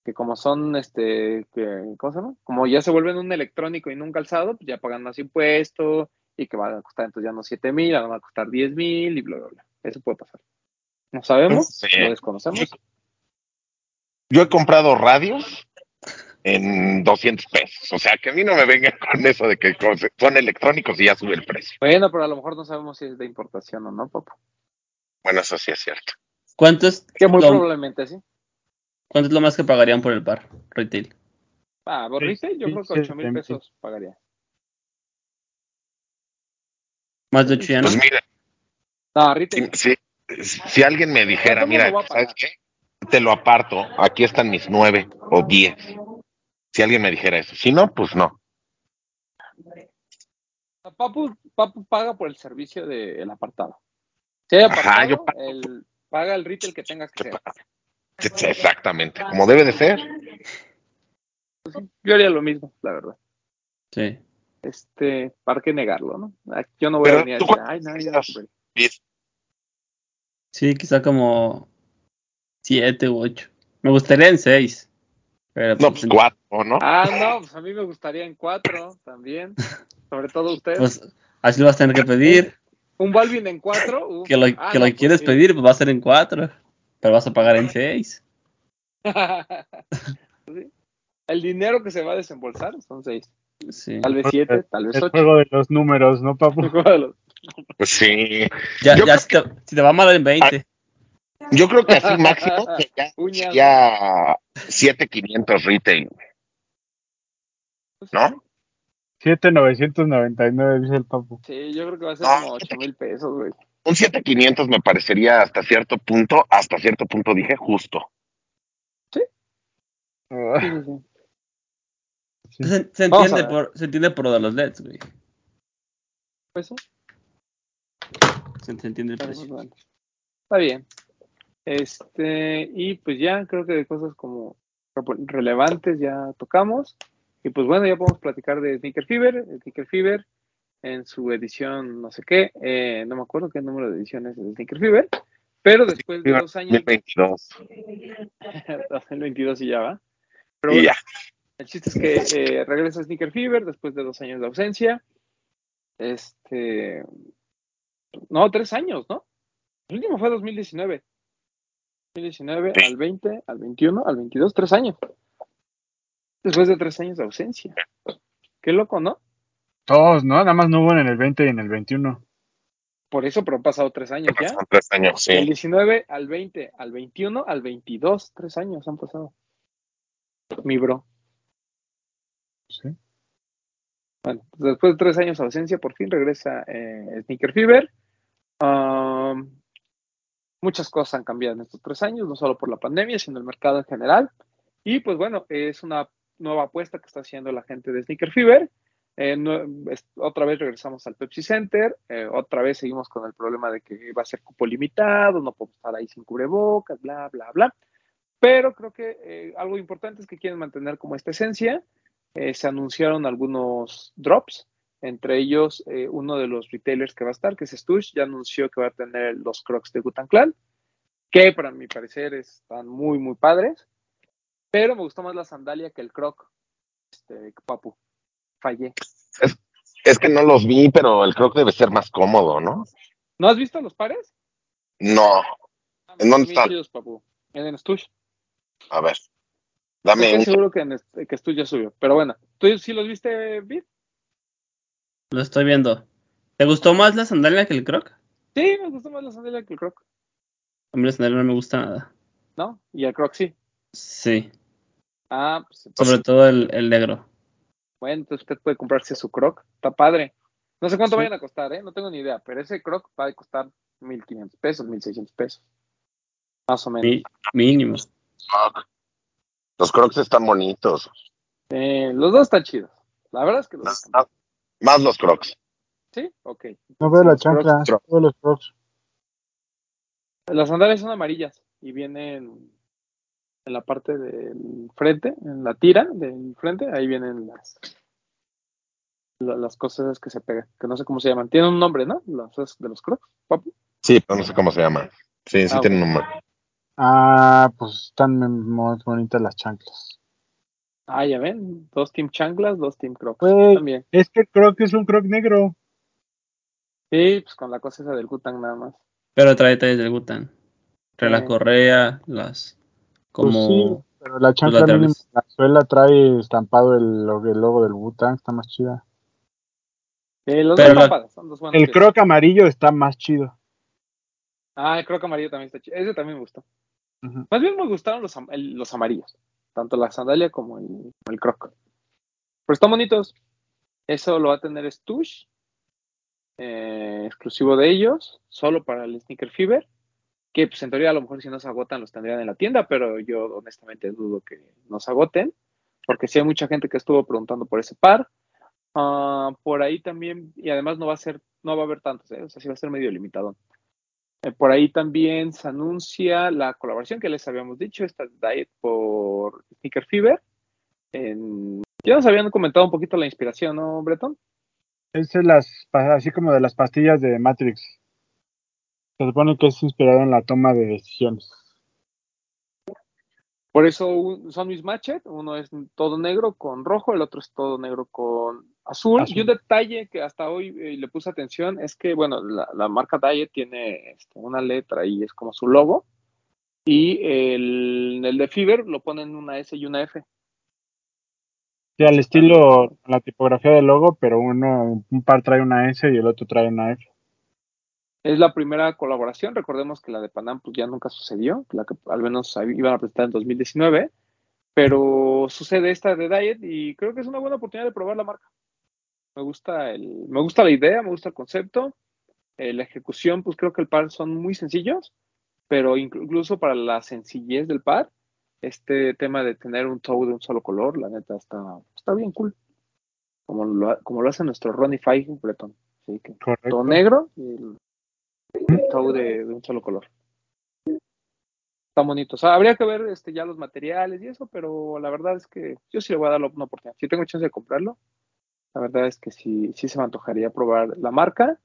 Speaker 2: Que como son este, que, ¿cómo se llama? Como ya se vuelven un electrónico y no un calzado, pues ya pagan más impuesto y que va a costar entonces ya no 7 mil, ahora va a costar 10 mil y bla, bla, bla. Eso puede pasar. No sabemos,
Speaker 4: Sí.
Speaker 2: lo desconocemos.
Speaker 4: Yo he comprado radios en 200 pesos. O sea, que a mí no me vengan con eso de que son electrónicos y ya sube el precio.
Speaker 2: Bueno, pero a lo mejor no sabemos si es de importación o no, papá.
Speaker 4: Bueno, eso sí es cierto.
Speaker 3: ¿Cuánto es,
Speaker 2: Que muy
Speaker 3: lo,
Speaker 2: probablemente sí.
Speaker 3: Cuánto es lo más que pagarían por el par retail?
Speaker 2: Ah,
Speaker 5: Sí,
Speaker 2: ¿borriste? Yo
Speaker 5: sí,
Speaker 2: creo que
Speaker 5: sí,
Speaker 2: 8 mil pesos pagaría.
Speaker 3: Más de 8 ya no.
Speaker 4: Pues mira,
Speaker 2: No, retail.
Speaker 4: si, si, si alguien me dijera,
Speaker 2: ¿Cuánto me
Speaker 4: mira? ¿sabes qué? Te lo aparto, aquí están mis nueve o diez. Si alguien me dijera eso. Si no, pues no.
Speaker 2: Papu, Papu paga por el servicio del apartado. Si hay
Speaker 4: Ajá,
Speaker 2: apartado,
Speaker 4: yo pago.
Speaker 2: el, paga el retail que tenga que ser. (laughs)
Speaker 4: Exactamente, como debe de ser.
Speaker 2: Yo haría lo mismo, la verdad.
Speaker 3: Sí.
Speaker 2: Este, ¿para qué negarlo, no? Yo no voy a
Speaker 4: Pero,
Speaker 2: venir a
Speaker 4: ¿tú
Speaker 2: decir, ay, no, yo no
Speaker 4: pagas?
Speaker 2: compré".
Speaker 3: Sí, quizá como 7 u 8. Me gustaría en 6. Pero
Speaker 4: No,
Speaker 3: pues,
Speaker 4: pues cuatro, ¿no?
Speaker 2: Ah, no, pues a mí me gustaría en cuatro también. Sobre todo usted.
Speaker 3: pues, así lo vas a tener que pedir.
Speaker 2: Un Balvin en cuatro. uf.
Speaker 3: Que lo,
Speaker 2: Ah,
Speaker 3: que
Speaker 2: no,
Speaker 3: lo
Speaker 2: pues
Speaker 3: quieres
Speaker 2: sí.
Speaker 3: pedir, pues va a ser en 4. Pero vas a pagar en 6. (laughs)
Speaker 2: Sí. El dinero que se va a desembolsar son seis.
Speaker 3: Sí.
Speaker 2: Tal vez siete, tal vez
Speaker 5: El
Speaker 2: ocho.
Speaker 5: juego de los números, ¿no, papu?
Speaker 2: El (laughs) juego de los-
Speaker 4: Pues sí.
Speaker 3: Ya, ya si, te, si te va mal en 20.
Speaker 4: Yo creo que así máximo (laughs) sería,
Speaker 2: Uñas.
Speaker 4: sería 7500 retail, ¿no?
Speaker 5: 7,999 dice el papu.
Speaker 2: Sí, yo creo que va a ser
Speaker 4: No,
Speaker 2: como ocho mil pesos, güey.
Speaker 4: Un 7500 me parecería hasta cierto punto, hasta cierto punto dije justo.
Speaker 5: Ah,
Speaker 2: Sí, sí.
Speaker 3: Se, entiende por, se entiende por lo de los LEDs, güey.
Speaker 2: Pues sí,
Speaker 3: Se, se entiende el
Speaker 2: pero
Speaker 3: precio.
Speaker 2: bueno. Está bien. Este, y pues ya creo que de cosas como relevantes ya tocamos. Y pues bueno, ya podemos platicar de Sneaker Fever. El Sneaker Fever en su edición no sé qué, eh, no me acuerdo qué número de edición es de Sneaker Fever, pero después de dos años,
Speaker 4: 2022.
Speaker 2: 2022 (laughs) y ya va. Pero bueno,
Speaker 4: ya.
Speaker 2: El chiste es que eh, regresa Sneaker Fever después de dos años de ausencia. Este. No, tres años, ¿no? El último fue 2019. 2019
Speaker 4: Sí.
Speaker 2: al 20, al 21, al 22, tres años. Después de tres años de ausencia. Qué loco, ¿no?
Speaker 5: Todos, ¿no? Nada más no hubo en el 20 y en el 21.
Speaker 2: Por eso, pero han pasado tres años ya.
Speaker 4: Son tres años,
Speaker 2: Del
Speaker 4: sí.
Speaker 2: 19 al 20, al 21, al 22, tres años han pasado. Mi bro.
Speaker 5: Sí.
Speaker 2: Bueno, después de tres años de ausencia, por fin regresa eh, Sneaker Fever. Um, muchas cosas han cambiado en estos tres años, no solo por la pandemia, sino el mercado en general. Y pues bueno, es una nueva apuesta que está haciendo la gente de Sneaker Fever. Eh, otra vez regresamos al Pepsi Center, eh, otra vez seguimos con el problema de que va a ser cupo limitado, no podemos estar ahí sin cubrebocas, bla, bla, bla. Pero creo que eh, algo importante es que quieren mantener como esta esencia. Se anunciaron algunos drops, entre ellos uno de los retailers que va a estar, que es Stush, ya anunció que va a tener los Crocs de Gutan Clan, que para mi parecer están muy, muy padres, pero me gustó más la sandalia que el Croc, este, Papu. Fallé.
Speaker 4: Es que no los vi, pero el croc debe ser más cómodo, ¿no?
Speaker 2: ¿No has visto los pares?
Speaker 4: No.
Speaker 2: Ah,
Speaker 4: ¿En dónde están?
Speaker 2: chidos, Papu. En el Stush.
Speaker 4: A ver. Dame
Speaker 2: Estoy
Speaker 4: un.
Speaker 2: seguro que, en este- que Stush ya subió. Pero bueno, ¿tú sí los viste, Vid?
Speaker 3: Lo estoy viendo. ¿Te gustó más la sandalia que el croc?
Speaker 2: Sí, me gustó más la sandalia que el croc,
Speaker 3: A mí la sandalia no me gusta nada.
Speaker 2: ¿no? Y el croc sí.
Speaker 3: Sí,
Speaker 2: Ah, pues
Speaker 3: sobre todo el, el negro.
Speaker 2: Bueno, entonces usted puede comprarse su croc. Está padre. No sé cuánto
Speaker 3: Sí.
Speaker 2: vayan a costar, ¿eh? No tengo ni idea, pero ese croc va a costar 1500 pesos, 1600 pesos. Más o menos.
Speaker 3: Mi- mínimo.
Speaker 4: Los crocs están bonitos.
Speaker 2: Eh, los dos están chidos. La verdad es que los dos
Speaker 4: Más,
Speaker 2: están
Speaker 4: más los crocs.
Speaker 2: Sí, ok.
Speaker 5: No veo la chancla, todos los crocs.
Speaker 2: Las sandalias son amarillas y vienen en la parte del frente, en la tira del frente, ahí vienen las la- las cosas que se pegan, que no sé cómo se llaman. Tienen un nombre, ¿no? Las de los crocs, papu.
Speaker 4: Sí, pero no sé cómo se llama. Sí, sí
Speaker 2: Ah,
Speaker 4: tienen un nombre.
Speaker 5: Ah, pues están muy bonitas las chanclas.
Speaker 2: Ah, ya ven, dos team chanclas, dos team crocs.
Speaker 5: Güey.
Speaker 2: También.
Speaker 5: Es que el croc es un croc negro.
Speaker 2: Sí, pues con la cosa esa del Gutang nada más.
Speaker 3: Pero trae detalles del Gutan. Trae la
Speaker 2: Sí.
Speaker 3: correa, las.
Speaker 5: Pues sí, pero la chancla la suela trae estampado el, lo- el logo del Butang, está más chida.
Speaker 2: Eh, los
Speaker 3: Pero
Speaker 2: dos
Speaker 3: la-
Speaker 2: son dos
Speaker 5: El croc amarillo está más chido.
Speaker 2: Ah, el croc amarillo también está chido. Ese también me gustó. Más bien me gustaron los, el- los amarillos, tanto la sandalia como el, el croc. Pero están bonitos. Eso lo va a tener Stush, eh, exclusivo de ellos, solo para el Sneaker Fever. Que pues en teoría a lo mejor si no se agotan los tendrían en la tienda, pero yo honestamente dudo que no se agoten, porque sí hay mucha gente que estuvo preguntando por ese par. Ah, por ahí también, y además no va a ser, no va a haber tantos, ¿eh? o sea, sí va a ser medio limitado. Eh, por ahí también se anuncia la colaboración que les habíamos dicho, esta Diet por Sneaker Fever. Ya nos habían comentado un poquito la inspiración, ¿no, Breton?
Speaker 5: Es las, así como de las pastillas de Matrix. Se supone que es inspirado en la toma de decisiones.
Speaker 2: Por eso un- son mismatched, uno es todo negro con rojo, el otro es todo negro con azul.
Speaker 5: Azul.
Speaker 2: Y un detalle que hasta hoy eh, le puse atención es que, bueno, la, la marca Diet tiene este, una letra y es como su logo. Y el, el de Fever lo ponen una S y una F.
Speaker 5: Sí, al estilo, la tipografía del logo, pero uno, un par trae una S y el otro trae una F.
Speaker 2: Es la primera colaboración. Recordemos que la de Panam pues, ya nunca sucedió, la que al menos iban a presentar en 2019. Pero sucede esta de Diet y creo que es una buena oportunidad de probar la marca. Me gusta, el, me gusta la idea, me gusta el concepto. Eh, la ejecución, pues creo que el par son muy sencillos, pero inclu- incluso para la sencillez del par, este tema de tener un toe de un solo color, la neta está, está bien cool. Como lo, como lo hace nuestro Ronnie Five Breton. Así que todo negro y el, toe de, un solo color. Está bonito. Sea, habría que ver este, ya los materiales y eso, pero la verdad es que yo sí le voy a dar una oportunidad. Si tengo chance de comprarlo, la verdad es que sí, sí se me antojaría probar la marca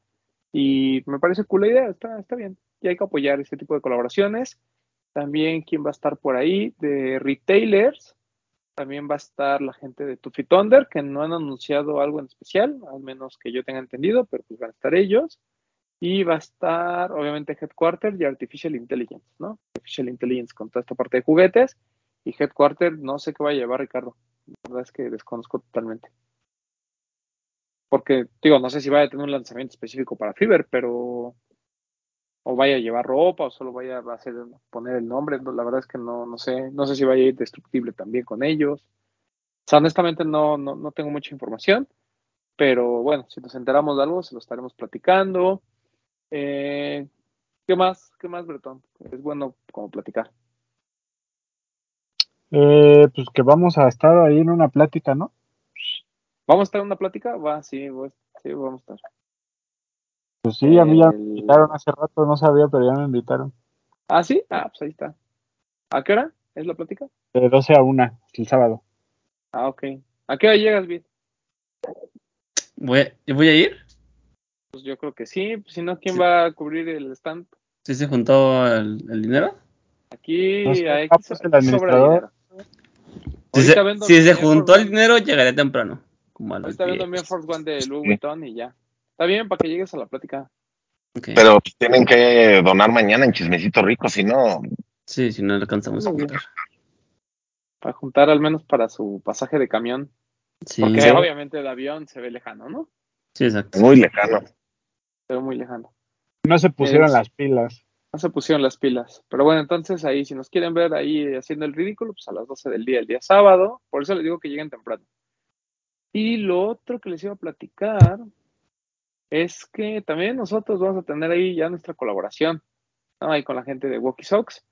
Speaker 2: y me parece cool idea, está, está bien. Y hay que apoyar este tipo de colaboraciones. También, ¿quién va a estar por ahí? De retailers. También va a estar la gente de Tuffy Thunder, que no han anunciado algo en especial, al menos que yo tenga entendido, pero pues van a estar ellos. Y va a estar, obviamente, Headquarter y Artificial Intelligence, ¿no? Artificial Intelligence con toda esta parte de juguetes. Y Headquarter, no sé qué va a llevar Ricardo. La verdad es que desconozco totalmente. Porque, digo, no sé si vaya a tener un lanzamiento específico para Fiverr, pero. O vaya a llevar ropa, o solo vaya a hacer, poner el nombre. no, la verdad es que no, no sé. No sé si vaya a ir destructible también con ellos. O sea, honestamente no, no, no tengo mucha información. Pero bueno, si nos enteramos de algo, se lo estaremos platicando. Eh, ¿Qué más? ¿Qué más, Bretón? Es bueno como platicar.
Speaker 5: Eh, pues que vamos a estar ahí en una plática, ¿no?
Speaker 2: ¿Vamos a estar en una plática? Va, sí, voy- sí, vamos a estar.
Speaker 5: Pues sí, a mí ya me invitaron hace rato, no sabía, pero ya me invitaron.
Speaker 2: Ah, sí, ah, pues ahí está. ¿A qué hora es la plática?
Speaker 5: De 12 a 1, el sábado.
Speaker 2: Ah, ok. ¿A qué hora llegas, Vid?
Speaker 3: Voy a, ¿Voy a ir?
Speaker 2: Pues yo creo que sí. pues si no, ¿quién va a cubrir el stand?
Speaker 3: ¿Sí se juntó el, el dinero?
Speaker 2: Aquí,
Speaker 5: No sé,
Speaker 2: hay
Speaker 5: ah, pues el administrador.
Speaker 3: Si se, si juntó el dinero, llegaré temprano. Como a
Speaker 2: Ahorita vendo
Speaker 3: 10.
Speaker 2: mi Air Force One de Louis Vuitton y ya. Está bien para que llegues a la plática.
Speaker 4: Pero tienen que donar mañana en Chismecito Rico, si no,
Speaker 3: Sí, si no alcanzamos a juntar.
Speaker 2: Para juntar al menos para su pasaje de camión.
Speaker 3: Sí,
Speaker 2: Porque
Speaker 3: sí,
Speaker 2: obviamente el avión se ve lejano, ¿no?
Speaker 3: exacto.
Speaker 4: muy lejano.
Speaker 2: Ve muy lejano.
Speaker 5: No se pusieron
Speaker 2: Es-
Speaker 5: las pilas.
Speaker 2: No se pusieron las pilas. Pero bueno, entonces ahí, si nos quieren ver ahí haciendo el ridículo, pues a las 12 del día, el día sábado. Por eso les digo que lleguen temprano. Y lo otro que les iba a platicar es que también nosotros vamos a tener ahí ya nuestra colaboración, ¿no? Ahí con la gente de Walkie Sox.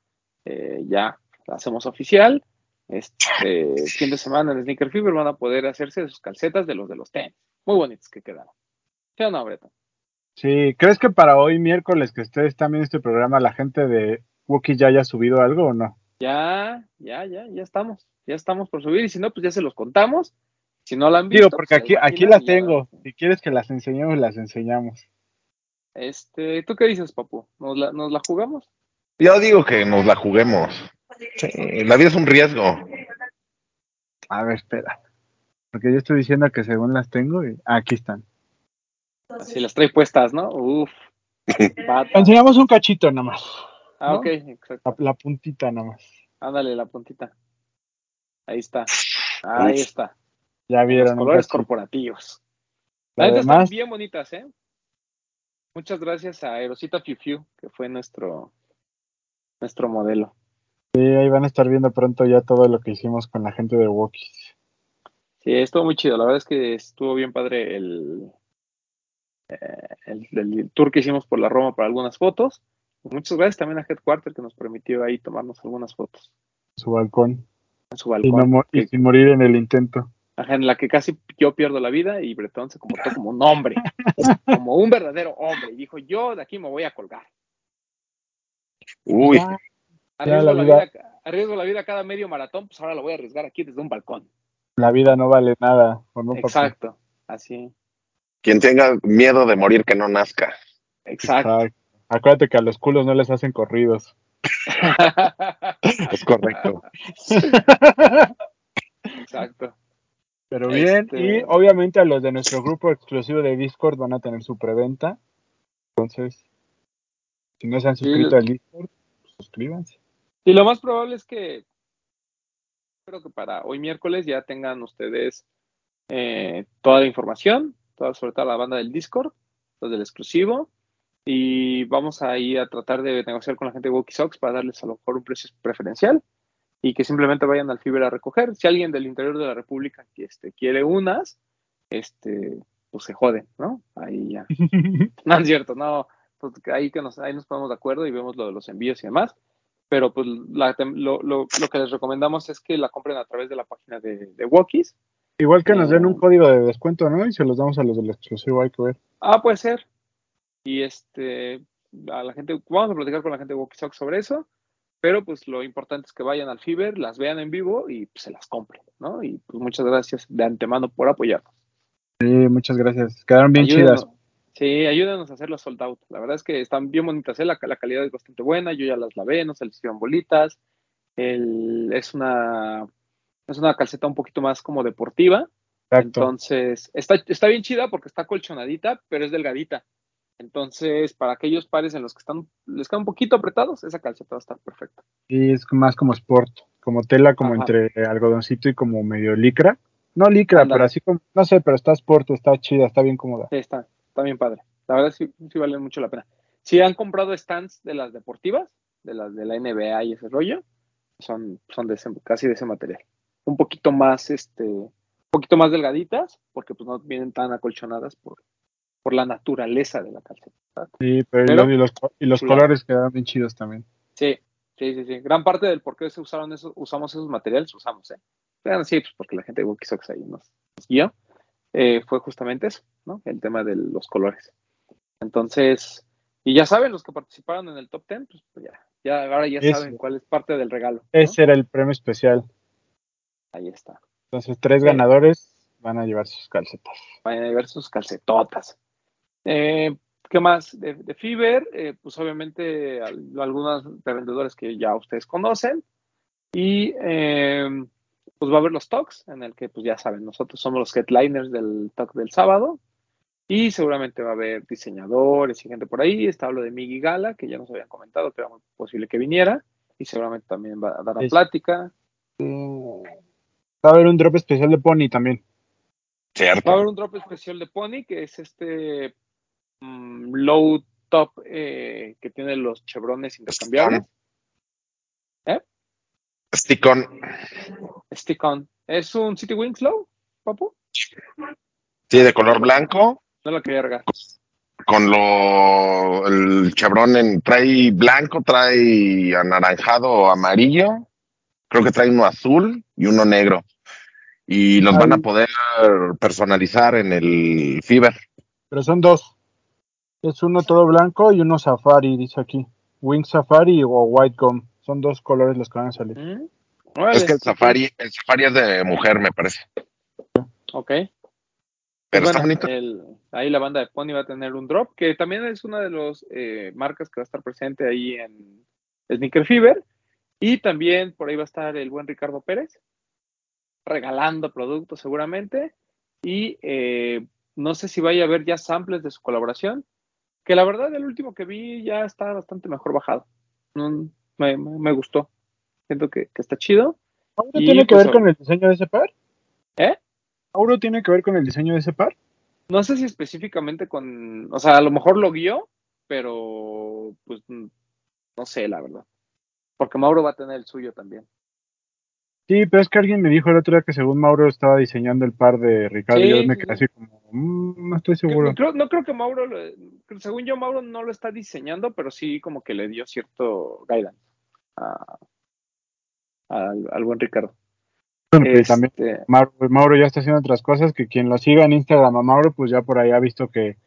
Speaker 2: Eh, ya la hacemos oficial. Este (laughs) fin de semana en Sneaker Fever van a poder hacerse sus calcetas de los de los tenis. Muy bonitos que quedaron. ¿Sí o no, Breton?
Speaker 5: Sí, ¿crees que para hoy miércoles que ustedes viendo este programa la gente de Wookiee ya haya subido algo o no?
Speaker 2: Ya, ya, ya, ya estamos. Ya estamos por subir. Y si no, pues ya se los contamos. Si no la han visto.
Speaker 5: Digo, porque
Speaker 2: pues
Speaker 5: aquí, aquí las tengo. Si quieres que las enseñemos, las enseñamos.
Speaker 2: Este, ¿tú qué dices, papu? ¿Nos la, nos la jugamos?
Speaker 4: Yo digo que nos la juguemos. Sí, la vida es un riesgo.
Speaker 5: A ver, espera. Porque yo estoy diciendo que según las tengo, y aquí están.
Speaker 2: Así las trae puestas, ¿no? Uf. (laughs)
Speaker 5: Enseñamos un cachito nada más.
Speaker 2: Ah,
Speaker 5: ¿no?
Speaker 2: ok, exacto.
Speaker 5: La, la puntita nada más.
Speaker 2: Ándale la puntita. Ahí está. Ahí
Speaker 4: Uf.
Speaker 2: está.
Speaker 5: Ya
Speaker 2: Los
Speaker 5: vieron. un
Speaker 2: colores
Speaker 5: cachito.
Speaker 2: corporativos. La están
Speaker 5: demás,
Speaker 2: bien bonitas, ¿eh? Muchas gracias a Erosita Fiu Fiu, que fue nuestro, nuestro modelo.
Speaker 5: sí, ahí van a estar viendo pronto ya todo lo que hicimos con la gente de Walkies.
Speaker 2: Sí, estuvo muy chido. La verdad es que estuvo bien padre el, el, el tour que hicimos por la Roma para algunas fotos. Muchas gracias también a Headquarter que nos permitió ahí tomarnos algunas fotos
Speaker 5: Su balcón.
Speaker 2: en su
Speaker 5: Y,
Speaker 2: balcón.
Speaker 5: no y
Speaker 2: que-
Speaker 5: sin morir en el intento.
Speaker 2: ajá, en la que casi yo pierdo la vida y Bretón se comportó como un hombre, (laughs) como un verdadero hombre. Y dijo, yo de aquí me voy a colgar.
Speaker 4: Uy,
Speaker 5: Ya,
Speaker 2: Arriesgo
Speaker 5: la
Speaker 2: la,
Speaker 5: vida-
Speaker 2: vida, arriesgo la vida cada medio maratón, pues ahora la voy a arriesgar aquí desde un balcón.
Speaker 5: la vida no vale nada. ¿o no, papi?
Speaker 2: Exacto, así.
Speaker 4: Quien tenga miedo de morir que no nazca.
Speaker 2: Exacto.
Speaker 5: Exacto. Acuérdate que a los culos no les hacen corridos.
Speaker 4: Es correcto.
Speaker 2: Exacto.
Speaker 5: Pero bien,
Speaker 2: Este-
Speaker 5: y obviamente a los de nuestro grupo exclusivo de Discord van a tener su preventa. Entonces, si no se han suscrito al Discord, pues suscríbanse.
Speaker 2: Y lo más probable es que espero que para hoy miércoles ya tengan ustedes eh, toda la información, toda, sobre todo la banda del Discord, los del exclusivo, y vamos a ir a tratar de negociar con la gente de Sox para darles a lo mejor un precio preferencial y que simplemente vayan al Fiber a recoger. Si alguien del interior de la República que, este, quiere unas, este, pues se joden, ¿no? Ahí ya. (laughs) No es cierto, no. Pues ahí, que nos, ahí nos ponemos de acuerdo y vemos lo de los envíos y demás. Pero pues la- lo, lo- lo que les recomendamos es que la compren a través de la página de, de Walkies.
Speaker 5: Igual que nos den un código de descuento, ¿no? Y se los damos a los del exclusivo, hay que ver.
Speaker 2: Ah, puede ser. Y este, a la gente, vamos a platicar con la gente de Walkie sobre eso. Pero pues lo importante es que vayan al Fiber, las vean en vivo y pues, se las compren, ¿no? Y pues muchas gracias de antemano por apoyarnos.
Speaker 5: Sí, muchas gracias. Quedaron bien
Speaker 2: Ayúdenos.
Speaker 5: chidas.
Speaker 2: Sí, ayúdanos a hacer los sold out. La verdad es que están bien bonitas, ¿eh? la, la calidad es bastante buena. Yo ya las lavé, no se les hicieron bolitas. El- es una es una calceta un poquito más como deportiva.
Speaker 5: Exacto.
Speaker 2: Entonces, está, está bien chida porque está colchonadita, pero es delgadita. Entonces, para aquellos pares en los que están, les quedan un poquito apretados, esa calceta va a estar perfecta.
Speaker 5: Y es más como sport, como tela, como
Speaker 2: Ajá.
Speaker 5: entre algodoncito y como medio licra. No licra, pero así como, no sé, pero está sport, está chida, está bien cómoda.
Speaker 2: Sí, está, está bien padre. La verdad sí, sí valen mucho la pena. Si han comprado stands de las deportivas, de las de la NBA y ese rollo, son, son de ese- casi de ese material. Un poquito más, este, un poquito más delgaditas, porque pues no vienen tan acolchonadas por, por la naturaleza de la calceta.
Speaker 5: Sí, pero,
Speaker 2: Pero-
Speaker 5: y los, y los colores quedaron bien chidos también.
Speaker 2: Sí, sí, sí, sí. Gran parte del por qué se usaron esos, usamos esos materiales, usamos, ¿eh? Sí, pues porque la gente de Wookiee Sox ahí nos, nos guió. Eh, fue justamente eso, ¿no? El tema de los colores. Entonces, y ya saben, los que participaron en el top 10, pues, pues ya, ya, ahora ya
Speaker 5: Eso.
Speaker 2: saben cuál es parte del regalo. ¿no?
Speaker 5: Ese era el premio especial.
Speaker 2: Ahí está.
Speaker 5: Entonces, tres
Speaker 2: Sí.
Speaker 5: ganadores van a llevar sus calcetas.
Speaker 2: Vayan a ver sus calcetotas. Eh, ¿Qué más? De, de Fiverr, eh, pues obviamente al- algunos revendedores que ya ustedes conocen. Y eh, pues va a haber los talks, en el que pues ya saben, nosotros somos los headliners del talk del sábado. Y seguramente va a haber diseñadores y gente por ahí. Está lo de Migi Gala, que ya nos habían comentado que era muy posible que viniera. Y seguramente también va a dar una plática.
Speaker 5: Va a haber un drop especial de Pony también.
Speaker 2: Va a haber
Speaker 4: Cierto.
Speaker 2: un drop especial de Pony, que es este mm, low top eh, que tiene los chevrones intercambiables.
Speaker 4: Stick-on.
Speaker 2: Stick-on. ¿Es un City Wings Low, papu?
Speaker 4: Sí, de color blanco.
Speaker 2: No lo quería regar.
Speaker 4: Con lo. El chevron en, trae blanco, trae anaranjado o amarillo. Creo que trae uno azul y uno negro. Y los van a poder personalizar en el Fiber.
Speaker 5: Pero son dos. Es uno todo blanco y uno safari, dice aquí. Wing Safari o White Gum. Son dos colores los que van a salir.
Speaker 2: Mm.
Speaker 4: Es que el Safari, el Safari es de mujer, me parece.
Speaker 2: Ok.
Speaker 4: Pero
Speaker 2: Pues
Speaker 4: está
Speaker 2: bueno,
Speaker 4: bonito.
Speaker 2: el- ahí la banda de Pony va a tener un drop, que también es una de las marcas que va a estar presente ahí en Sneaker Fever. Y también por ahí va a estar el buen Ricardo Pérez, regalando productos seguramente. Y eh, no sé si vaya a haber ya samples de su colaboración, que la verdad el último que vi ya está bastante mejor bajado. No, me, me- gustó. Siento que, que está chido.
Speaker 5: ¿Auro tiene que
Speaker 2: pues,
Speaker 5: ver con el diseño de ese par?
Speaker 2: ¿Eh?
Speaker 5: ¿Auro tiene que ver con el diseño de ese par?
Speaker 2: No sé si específicamente con, o sea, a lo mejor lo guió, pero pues no sé, la verdad. Porque Mauro va a tener el suyo también.
Speaker 5: Sí, pero es que alguien me dijo el otro día que según Mauro estaba diseñando el par de Ricardo.
Speaker 2: Sí,
Speaker 5: y yo me quedé
Speaker 2: sí.
Speaker 5: así como, "Mm, no estoy seguro.
Speaker 2: creo- no creo que Mauro, según yo, Mauro no lo está diseñando, pero sí como que le dio cierto guidance a- al, al buen Ricardo.
Speaker 5: Bueno, que también
Speaker 2: Este,
Speaker 5: Mauro, Mauro ya está haciendo otras cosas, que quien lo siga en Instagram a Mauro, pues ya por ahí ha visto que,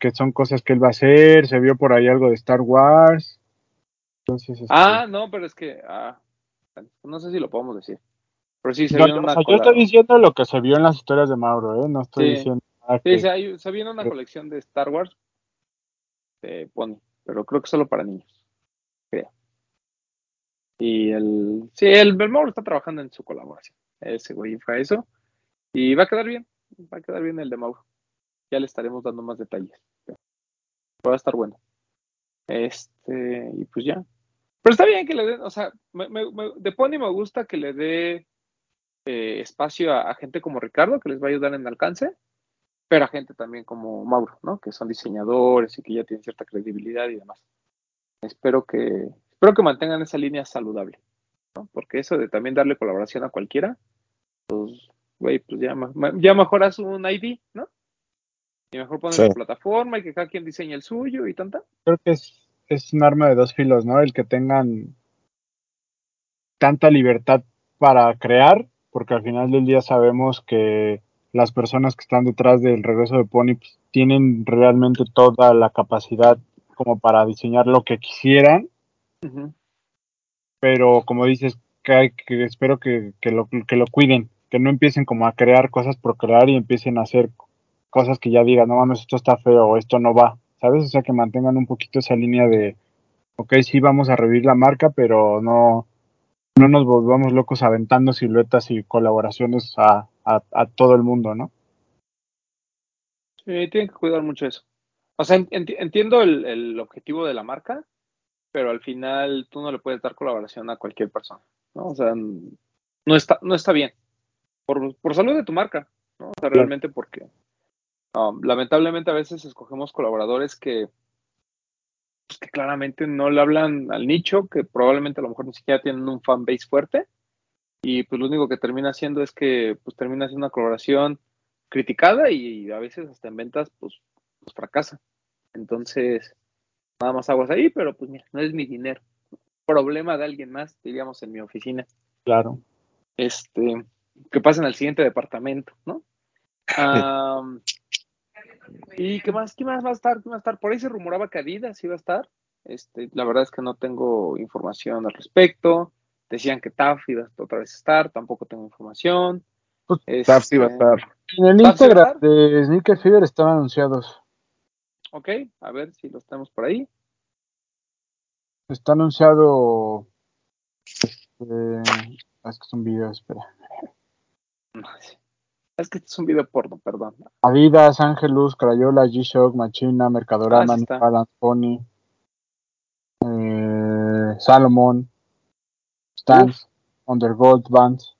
Speaker 5: que son cosas que él va a hacer, se vio por ahí algo de Star Wars. Entonces, este,
Speaker 2: ah, no, pero es que, ah, no sé si lo podemos decir. Pero sí se
Speaker 5: no,
Speaker 2: viene
Speaker 5: o
Speaker 2: una
Speaker 5: sea, yo estoy diciendo lo que se vio en las historias de Mauro, ¿eh? No estoy
Speaker 2: Sí.
Speaker 5: diciendo nada
Speaker 2: Sí,
Speaker 5: que...
Speaker 2: se, hay- se viene una colección de Star Wars de Pony, pero creo que solo para niños, creo. Y el, sí, el, el Mauro está trabajando en su colaboración, ese güey fue eso, y va a quedar bien, va a quedar bien el de Mauro. Ya le estaremos dando más detalles. Va a estar bueno. Este, y pues ya. Pero está bien que le den, o sea, me- me- me- de Pony me gusta que le dé eh, espacio a, a gente como Ricardo, que les va a ayudar en alcance, pero a gente también como Mauro, ¿no? Que son diseñadores y que ya tienen cierta credibilidad y demás. Espero que, espero que mantengan esa línea saludable, ¿no? Porque eso de también darle colaboración a cualquiera, pues, güey, pues ya, ya mejoras un ID, ¿no? Y mejor pones
Speaker 4: Sí.
Speaker 2: tu plataforma y que cada quien diseñe el suyo y tanta.
Speaker 5: creo que es, es un arma de dos filos, ¿no? El que tengan tanta libertad para crear, porque al final del día sabemos que las personas que están detrás del regreso de Pony pues, tienen realmente toda la capacidad como para diseñar lo que quisieran, pero como dices, que, hay, que espero que, que, lo, que lo cuiden, que no empiecen como a crear cosas por crear y empiecen a hacer cosas que ya digan, no mames, esto está feo esto no va, ¿sabes? O sea, que mantengan un poquito esa línea de, ok, sí vamos a revivir la marca, pero no, no nos volvamos locos aventando siluetas y colaboraciones a, a, a todo el mundo, ¿no?
Speaker 2: Sí, tienen que cuidar mucho eso. O sea, enti- entiendo el, el objetivo de la marca, pero al final tú no le puedes dar colaboración a cualquier persona, ¿no? O sea, no está, no está bien. Por, por salud de tu marca, ¿no? O sea, realmente porque um, lamentablemente a veces escogemos colaboradores que, pues, que claramente no le hablan al nicho, que probablemente a lo mejor ni siquiera tienen un fan base fuerte, y pues lo único que termina haciendo es que pues termina siendo una colaboración criticada y a veces hasta en ventas pues, pues fracasa. Entonces, nada más aguas ahí, pero pues mira, no es mi dinero. Problema de alguien más, diríamos en mi oficina.
Speaker 5: Claro.
Speaker 2: Este, que pasen al siguiente departamento, ¿no? (laughs) ¿Y qué más? ¿Qué más va a estar? ¿Qué va a estar? Por ahí se rumoraba que Adidas iba a estar. Este, la verdad es que no tengo información al respecto. Decían que TAF iba a otra vez a estar, tampoco tengo información.
Speaker 5: Pues,
Speaker 4: TAF sí va a
Speaker 2: Este,
Speaker 4: estar.
Speaker 5: En el
Speaker 2: ¿Vas a
Speaker 5: Instagram de Sneaker Fever están anunciados.
Speaker 2: Ok, a ver si los tenemos por ahí.
Speaker 5: Está anunciado. Este, es que es un video, espera.
Speaker 2: No, sí. Es que este es un video porno, perdón.
Speaker 5: Adidas, Angelus, Crayola, G-Shock, Machina,
Speaker 2: Ah,
Speaker 5: Mercadorama. Balance, Pony, eh, Salomon, Stance, Undergold, Vans.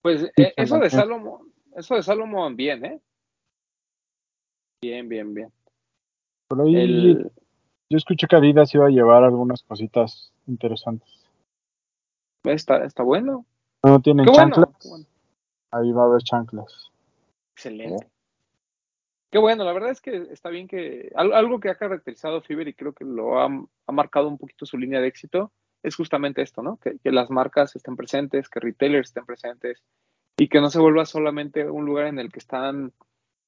Speaker 2: Pues eh, eso de. Salomon, eso de Salomon bien, ¿eh? Bien, bien, bien.
Speaker 5: Por ahí
Speaker 2: El,
Speaker 5: yo escuché que Adidas iba a llevar algunas cositas interesantes.
Speaker 2: Está, está bueno.
Speaker 5: No tienen
Speaker 2: Qué
Speaker 5: chanclas.
Speaker 2: bueno.
Speaker 5: Ahí va a haber chanclas.
Speaker 2: Excelente. Qué bueno, la verdad es que está bien que al- algo que ha caracterizado Fiverr y creo que lo ha, ha marcado un poquito su línea de éxito es justamente esto, ¿no? Que, que las marcas estén presentes, que retailers estén presentes y que no se vuelva solamente un lugar en el que están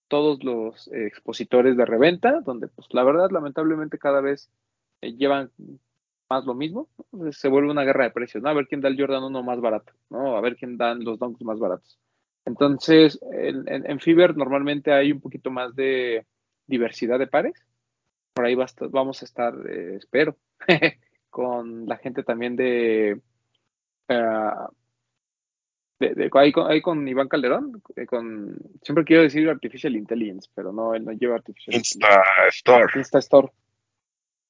Speaker 2: todos los eh, expositores de reventa, donde pues la verdad lamentablemente cada vez eh, llevan más lo mismo, se vuelve una guerra de precios, ¿no? A ver quién da el Jordan 1 más barato, ¿no? A ver quién dan los Dunks más baratos. Entonces, en, en, en Fiverr normalmente hay un poquito más de diversidad de pares. Por ahí va a estar- vamos a estar, eh, espero, (laughs) con la gente también de, de, de- ahí, con, ahí con Iván Calderón, eh, con siempre quiero decir Artificial Intelligence, pero no, él no lleva Artificial
Speaker 4: Insta Store.
Speaker 2: Insta Store.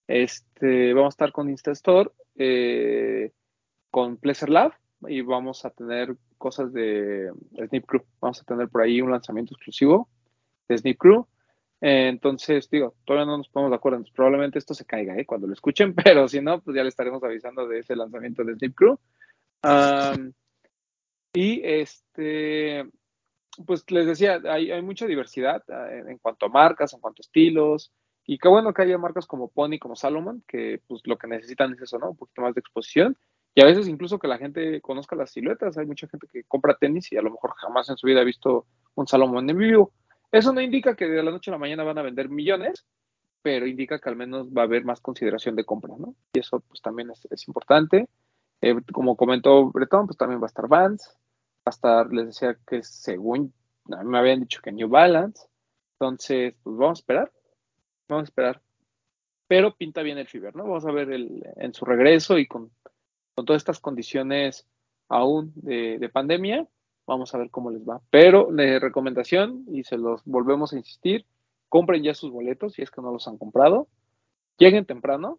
Speaker 2: Este, vamos a estar con Insta Store, eh, con Pleasure Lab y vamos a tener cosas de Snip Crew. Vamos a tener por ahí un lanzamiento exclusivo de Snip Crew. Entonces, digo, todavía no nos ponemos de acuerdo. Entonces, probablemente esto se caiga ¿eh? cuando lo escuchen, (laughs) pero si no, pues ya le estaremos avisando de ese lanzamiento de Snip Crew. Y este, pues les decía, hay, hay mucha diversidad eh, en cuanto a marcas, en cuanto a estilos. Y qué bueno que haya marcas como Pony, como Salomon, que pues lo que necesitan es eso, ¿no? Un poquito más de exposición. Y a veces incluso que la gente conozca las siluetas. Hay mucha gente que compra tenis y a lo mejor jamás en su vida ha visto un Salomon en vivo. Eso no indica que de la noche a la mañana van a vender millones, pero indica que al menos va a haber más consideración de compra, ¿no? Y eso pues también es, es importante. Eh, como comentó Bretón, pues también va a estar Vans, va a estar, les decía que según me habían dicho que New Balance. Entonces, pues vamos a esperar. Vamos a esperar. Pero pinta bien el Fiverr, ¿no? Vamos a ver el, en su regreso y con, con todas estas condiciones aún de, de, pandemia, vamos a ver cómo les va. Pero de recomendación, y se los volvemos a insistir, compren ya sus boletos si es que no los han comprado. Lleguen temprano.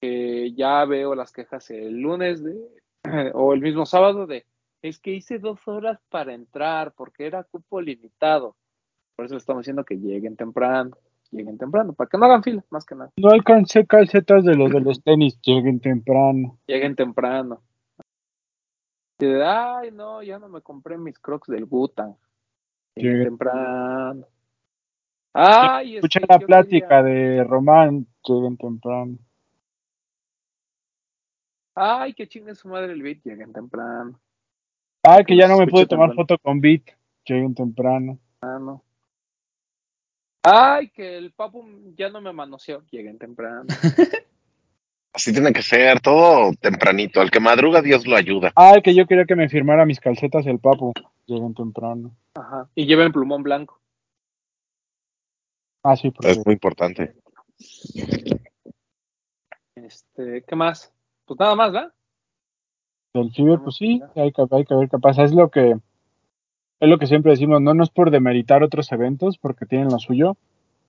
Speaker 2: Eh, ya veo las quejas el lunes (clears throat) o el mismo sábado de es que hice dos horas para entrar porque era cupo limitado. Por eso le estamos diciendo que lleguen temprano, lleguen temprano, para que no hagan fila, más que nada.
Speaker 5: No alcancé calcetas de los de los tenis, lleguen temprano.
Speaker 2: Lleguen temprano. Y de, ay, no, ya no me compré mis crocs del Gutan. Lleguen
Speaker 5: Lleguen.
Speaker 2: temprano. Ay,
Speaker 5: Escuché
Speaker 2: es que
Speaker 5: la plática
Speaker 2: quería-
Speaker 5: de Román, lleguen temprano.
Speaker 2: Ay, que chingue su madre el beat, lleguen temprano.
Speaker 5: Ah, que ya no me
Speaker 2: Escuché
Speaker 5: pude tomar
Speaker 2: temprano.
Speaker 5: foto con Beat, lleguen temprano.
Speaker 2: Ah, no. Ay, que el papu ya no me manoseó, lleguen temprano. (laughs)
Speaker 4: Así tiene que ser, todo tempranito. Al que madruga, Dios lo ayuda.
Speaker 5: Ah, que yo quería que me firmara mis calcetas el papu, lleguen temprano.
Speaker 2: Ajá. Y lleven plumón blanco.
Speaker 5: Ah, sí, porque
Speaker 4: Es muy importante.
Speaker 2: Este, ¿qué más? Pues nada más, ¿va?
Speaker 5: del Fiber, pues sí, hay que, hay que ver qué pasa. Es lo que es lo que siempre decimos, no, no es por demeritar otros eventos, porque tienen lo suyo,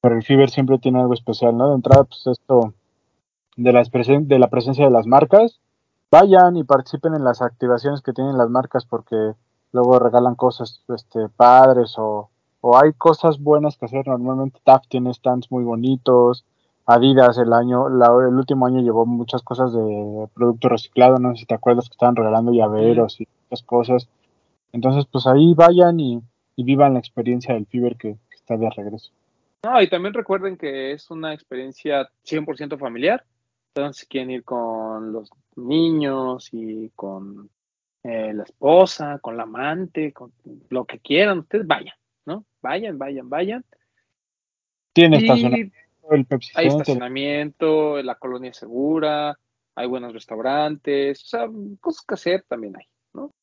Speaker 5: pero el Fiber siempre tiene algo especial, ¿no? De entrada, pues esto de, las presen de la presencia de las marcas, vayan y participen en las activaciones que tienen las marcas, porque luego regalan cosas este, padres o, o hay cosas buenas que hacer. Normalmente TAF tiene stands muy bonitos, Adidas el año, la- el último año llevó muchas cosas de producto reciclado, no sé si te acuerdas que estaban regalando llaveros y otras cosas. Entonces, pues ahí vayan y, y vivan la experiencia del Fiber que, que está de regreso.
Speaker 2: No, y también recuerden que es una experiencia 100% familiar. Entonces, si quieren ir con los niños y con eh, la esposa, con la amante, con lo que quieran, ustedes vayan, ¿no? Vayan, vayan, vayan.
Speaker 5: Tiene estacionamiento, el Pepsi
Speaker 2: hay estacionamiento, la colonia es segura, hay buenos restaurantes, o sea, cosas que hacer también hay, ¿no?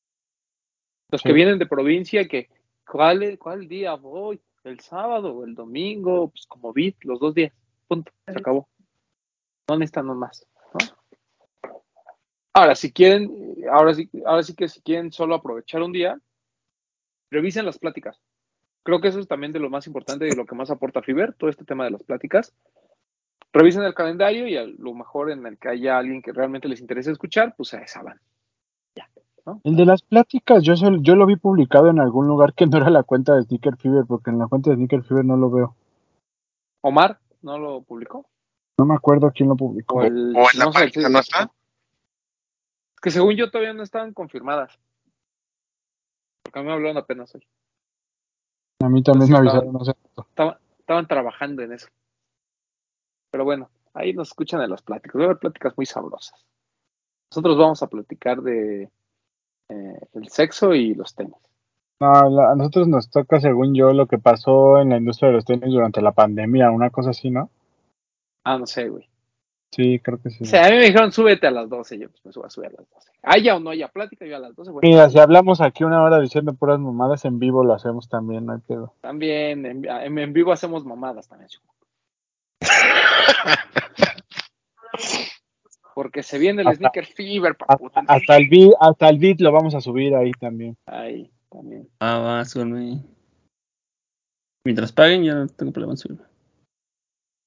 Speaker 2: Los
Speaker 5: Sí.
Speaker 2: que vienen de provincia, que ¿cuál, es- ¿cuál día voy? ¿El sábado o el domingo? Pues como vi, los dos días, punto, se acabó. No necesitan más, ¿no? Ahora, si quieren, ahora sí, ahora sí que si quieren solo aprovechar un día, revisen las pláticas. Creo que eso es también de lo más importante y de lo que más aporta Fiverr, todo este tema de las pláticas. Revisen el calendario y a lo mejor en el que haya alguien que realmente les interese escuchar, pues a esa van.
Speaker 5: El de las pláticas, yo, sol- yo lo vi publicado en algún lugar que no era la cuenta de Sneaker Fever, porque en la cuenta de Sneaker Fever no lo veo.
Speaker 2: Omar no lo publicó.
Speaker 5: No me acuerdo quién lo publicó.
Speaker 2: O, el,
Speaker 4: o en la
Speaker 2: no sé,
Speaker 4: página no está.
Speaker 2: Que según yo todavía no estaban confirmadas. Porque a mí me hablaron apenas hoy.
Speaker 5: A mí también me
Speaker 2: Entonces,
Speaker 5: avisaron, no sé.
Speaker 2: Estaban, estaban trabajando en eso. Pero bueno, ahí nos escuchan en las pláticas. Va a haber pláticas muy sabrosas. Nosotros vamos a platicar de eh, el sexo y los tenis.
Speaker 5: No, la- a nosotros nos toca, según yo, lo que pasó en la industria de los tenis durante la pandemia, una cosa así, ¿no?
Speaker 2: Ah, no sé, güey.
Speaker 5: Sí, creo que sí.
Speaker 2: O sea, a mí me dijeron súbete a las 12. Yo pues me subo a subir a las 12. Haya o no haya plática, yo a las 12. Bueno,
Speaker 5: Mira, si hablamos aquí una hora diciendo puras mamadas en vivo, lo hacemos también, no hay pedo.
Speaker 2: también en, en- en vivo hacemos mamadas también. (laughs) Porque se viene el
Speaker 5: Hasta-
Speaker 2: sneaker fever.
Speaker 5: Hasta, hasta el beat, hasta el beat lo vamos a subir ahí también.
Speaker 2: Ahí, también.
Speaker 3: Ah, va, súbeme. Mientras paguen, ya no tengo problema en subirme.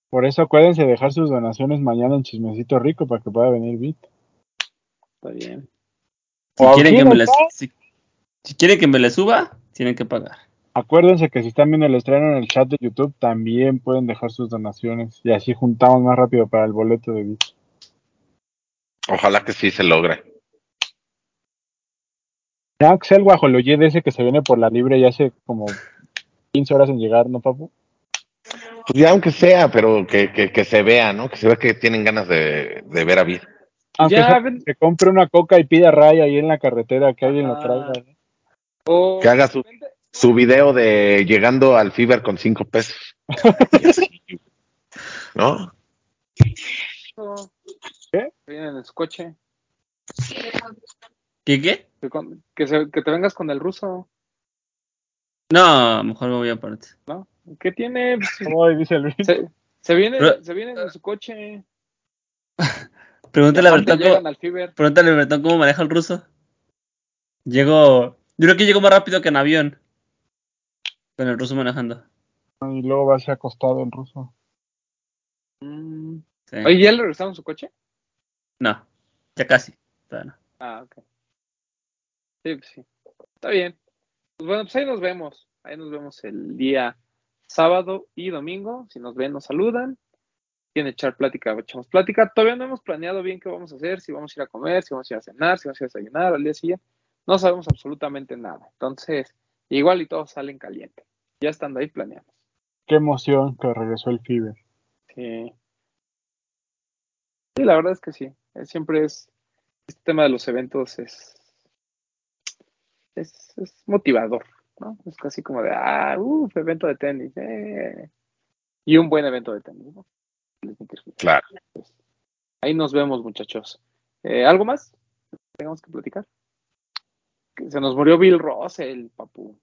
Speaker 5: Por eso acuérdense de dejar sus donaciones mañana en Chismecito Rico para que pueda venir beat.
Speaker 2: Está bien.
Speaker 3: Si
Speaker 5: O
Speaker 3: quieren, que
Speaker 5: aquí,
Speaker 3: me les,
Speaker 5: ¿no?
Speaker 3: si, si quieren que me les suba, tienen que pagar.
Speaker 5: Acuérdense que si están viendo el estreno en el chat de YouTube, también pueden dejar sus donaciones y así juntamos más rápido para el boleto de beat.
Speaker 4: Ojalá que sí se logre.
Speaker 5: Ya que sea el guajoloyé de ese que se viene por la libre y hace como 15 horas en llegar, ¿no, papu?
Speaker 4: Pues ya aunque sea, pero que, que, que se vea, ¿no? Que se vea que tienen ganas de, de ver a Vid.
Speaker 5: Aunque
Speaker 2: Ya,
Speaker 5: sea
Speaker 2: ven-
Speaker 5: que compre una coca y pida ray ahí en la carretera, que alguien lo
Speaker 2: Ah.
Speaker 5: traiga. ¿no?
Speaker 2: O
Speaker 4: Que haga su- Su video de llegando al Fiber con cinco pesos. (laughs) ¿No?
Speaker 2: o-
Speaker 5: ¿Qué?
Speaker 2: vienen en su coche.
Speaker 3: ¿Qué qué?
Speaker 2: Que, con- que, se- que te vengas con el ruso,
Speaker 3: No, mejor me voy aparte.
Speaker 2: ¿no? ¿Qué tiene? Pues, (laughs)
Speaker 5: Ay, dice Luis.
Speaker 2: se, se viene,
Speaker 3: Pero-
Speaker 2: se vienen en su coche. (laughs)
Speaker 3: Pregúntale a Bertón cómo, pregúntale a Bertón cómo maneja el ruso. Llego, yo creo que llego más rápido que en avión. Con el ruso manejando.
Speaker 5: Y luego va hacia acostado el ruso.
Speaker 2: Mm.
Speaker 3: Sí.
Speaker 2: Oye, ¿ya le regresaron su coche?
Speaker 3: No, ya casi. Todavía no.
Speaker 2: Ah, ok. Sí, pues sí. Está bien. Pues bueno, pues ahí nos vemos. Ahí nos vemos el día sábado y domingo. Si nos ven, nos saludan. Quieren echar plática, echamos plática. Todavía no hemos planeado bien qué vamos a hacer, si vamos a ir a comer, si vamos a ir a cenar, si vamos a ir a desayunar al día siguiente. No sabemos absolutamente nada. Entonces, igual y todos salen caliente. Ya estando ahí planeamos.
Speaker 5: Qué emoción que regresó el Fever.
Speaker 2: Sí. Sí, la verdad es que sí. Eh, Siempre es. Este tema de los eventos es. Es, es motivador, ¿no? Es casi como de, ah, uff, evento de tenis. eh". Y un buen evento de tenis, ¿no?
Speaker 4: Claro.
Speaker 2: Pues, ahí nos vemos, muchachos. Eh, ¿Algo más? Tenemos que platicar. Que se nos murió Bill Russell, papu.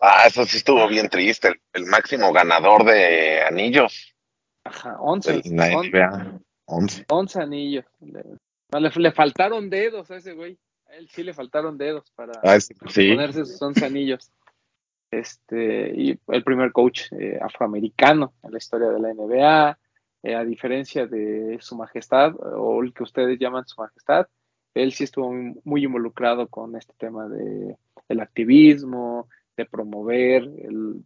Speaker 4: Ah, eso sí estuvo bien triste. El, el máximo ganador de anillos
Speaker 2: Ajá, 11.
Speaker 4: De la
Speaker 2: on-
Speaker 4: NBA. 11.
Speaker 2: 11 anillos. Le, le, le faltaron dedos a ese güey. A él sí le faltaron dedos para.
Speaker 4: Ah, sí.
Speaker 2: ponerse sus 11 anillos. Este, y el primer coach eh, afroamericano en la historia de la NBA, eh, a diferencia de su majestad, o el que ustedes llaman su majestad, él sí estuvo muy, muy involucrado con este tema de el activismo, de promover el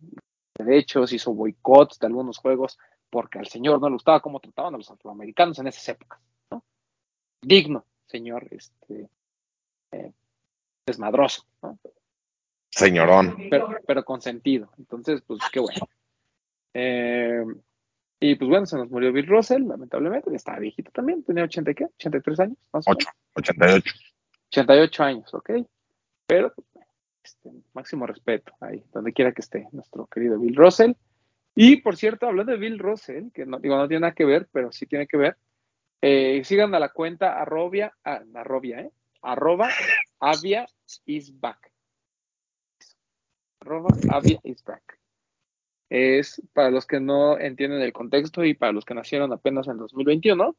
Speaker 2: derechos, hizo boicots de algunos juegos, porque al señor no le gustaba cómo trataban a los afroamericanos en esas épocas, ¿no? Digno, señor, este, eh, desmadroso, ¿no?
Speaker 4: Señorón.
Speaker 2: pero, pero con sentido. Entonces, pues qué bueno. Eh, y pues bueno, se nos murió Bill Russell, lamentablemente, ya estaba viejito también, tenía 80 y qué, 83 años, más o menos.
Speaker 4: 8. 88.
Speaker 2: 88 años, ok. Pero pues, este, máximo respeto ahí, donde quiera que esté, nuestro querido Bill Russell. Y por cierto, hablando de Bill Russell, que no, digo, no tiene nada que ver, pero sí tiene que ver, eh, sigan a la cuenta arrobia, ah, arrobia, ¿eh? Arroba Avia is back. Arroba Avia is back. Es para los que no entienden el contexto y para los que nacieron apenas en 2021,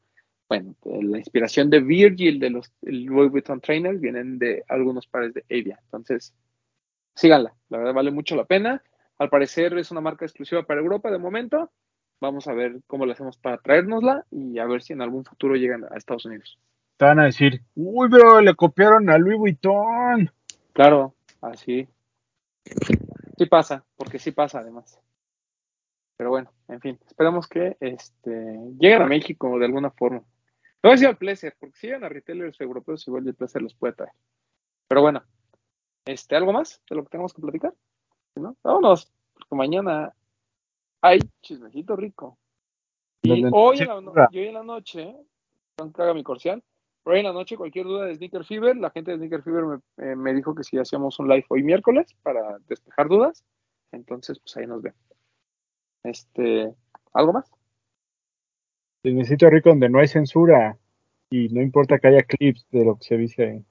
Speaker 2: bueno, eh, la inspiración de Virgil de los Louis Vuitton Trainers vienen de algunos pares de Avia. Entonces, síganla, la verdad vale mucho la pena. Al parecer es una marca exclusiva para Europa de momento. Vamos a ver cómo lo hacemos para traérnosla y a ver si en algún futuro llegan a Estados Unidos.
Speaker 5: Te van a decir, uy, pero le copiaron a Louis Vuitton.
Speaker 2: Claro, así. Sí pasa, porque sí pasa además. Pero bueno, en fin, esperamos que este, lleguen a México de alguna forma. No voy a al Placer, porque si llegan a retailers europeos, igual el Placer los puede traer. Pero bueno, este, ¿algo más de lo que tenemos que platicar? ¿No? Vámonos, porque mañana hay chismecito rico. Y hoy en, la, no- y hoy en la noche, que haga mi corcial, hoy en la noche cualquier duda de Sneaker Fever, la gente de Sneaker Fever me, eh, me dijo que si hacíamos un live hoy miércoles para despejar dudas, entonces pues ahí nos ven. Este, ¿algo más?
Speaker 5: Necesito rico donde no hay censura y no importa que haya clips de lo que se dice.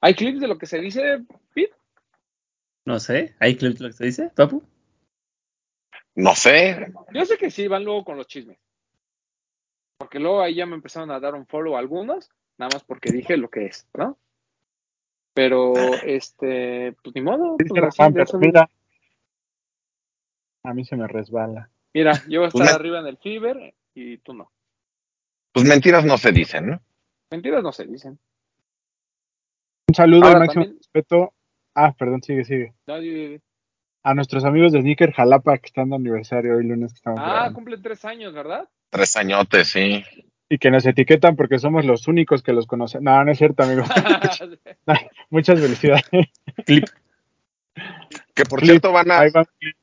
Speaker 2: ¿Hay clips de lo que se dice, Pete?
Speaker 3: No sé, ¿hay clips de lo que se dice, Papu?
Speaker 4: No sé,
Speaker 2: Yo sé que sí, van luego con los chismes. Porque luego ahí ya me empezaron a dar un follow a algunos, nada más porque dije lo que es, ¿no? Pero, este, pues ni modo. Pues, así,
Speaker 5: Román,
Speaker 2: de
Speaker 5: pero mira, a mí se me resbala.
Speaker 2: Mira, yo voy a estar
Speaker 4: Pues me-
Speaker 2: arriba en el Fever y tú no.
Speaker 4: pues mentiras no se dicen, ¿no?
Speaker 2: Mentiras no se dicen.
Speaker 5: Un saludo y máximo
Speaker 2: también-
Speaker 5: respeto. Ah, perdón, sigue, sigue.
Speaker 2: No.
Speaker 5: A nuestros amigos de Sneaker Jalapa que están de aniversario hoy lunes que estamos
Speaker 2: Ah,
Speaker 5: grabando.
Speaker 2: cumplen tres años, ¿verdad?
Speaker 4: Tres añotes, sí.
Speaker 5: Y que nos etiquetan porque somos los únicos que los conocen. No, no es cierto, amigo. (laughs) (laughs) Muchas felicidades.
Speaker 3: Clip.
Speaker 4: Que por
Speaker 5: Clip,
Speaker 4: cierto van a,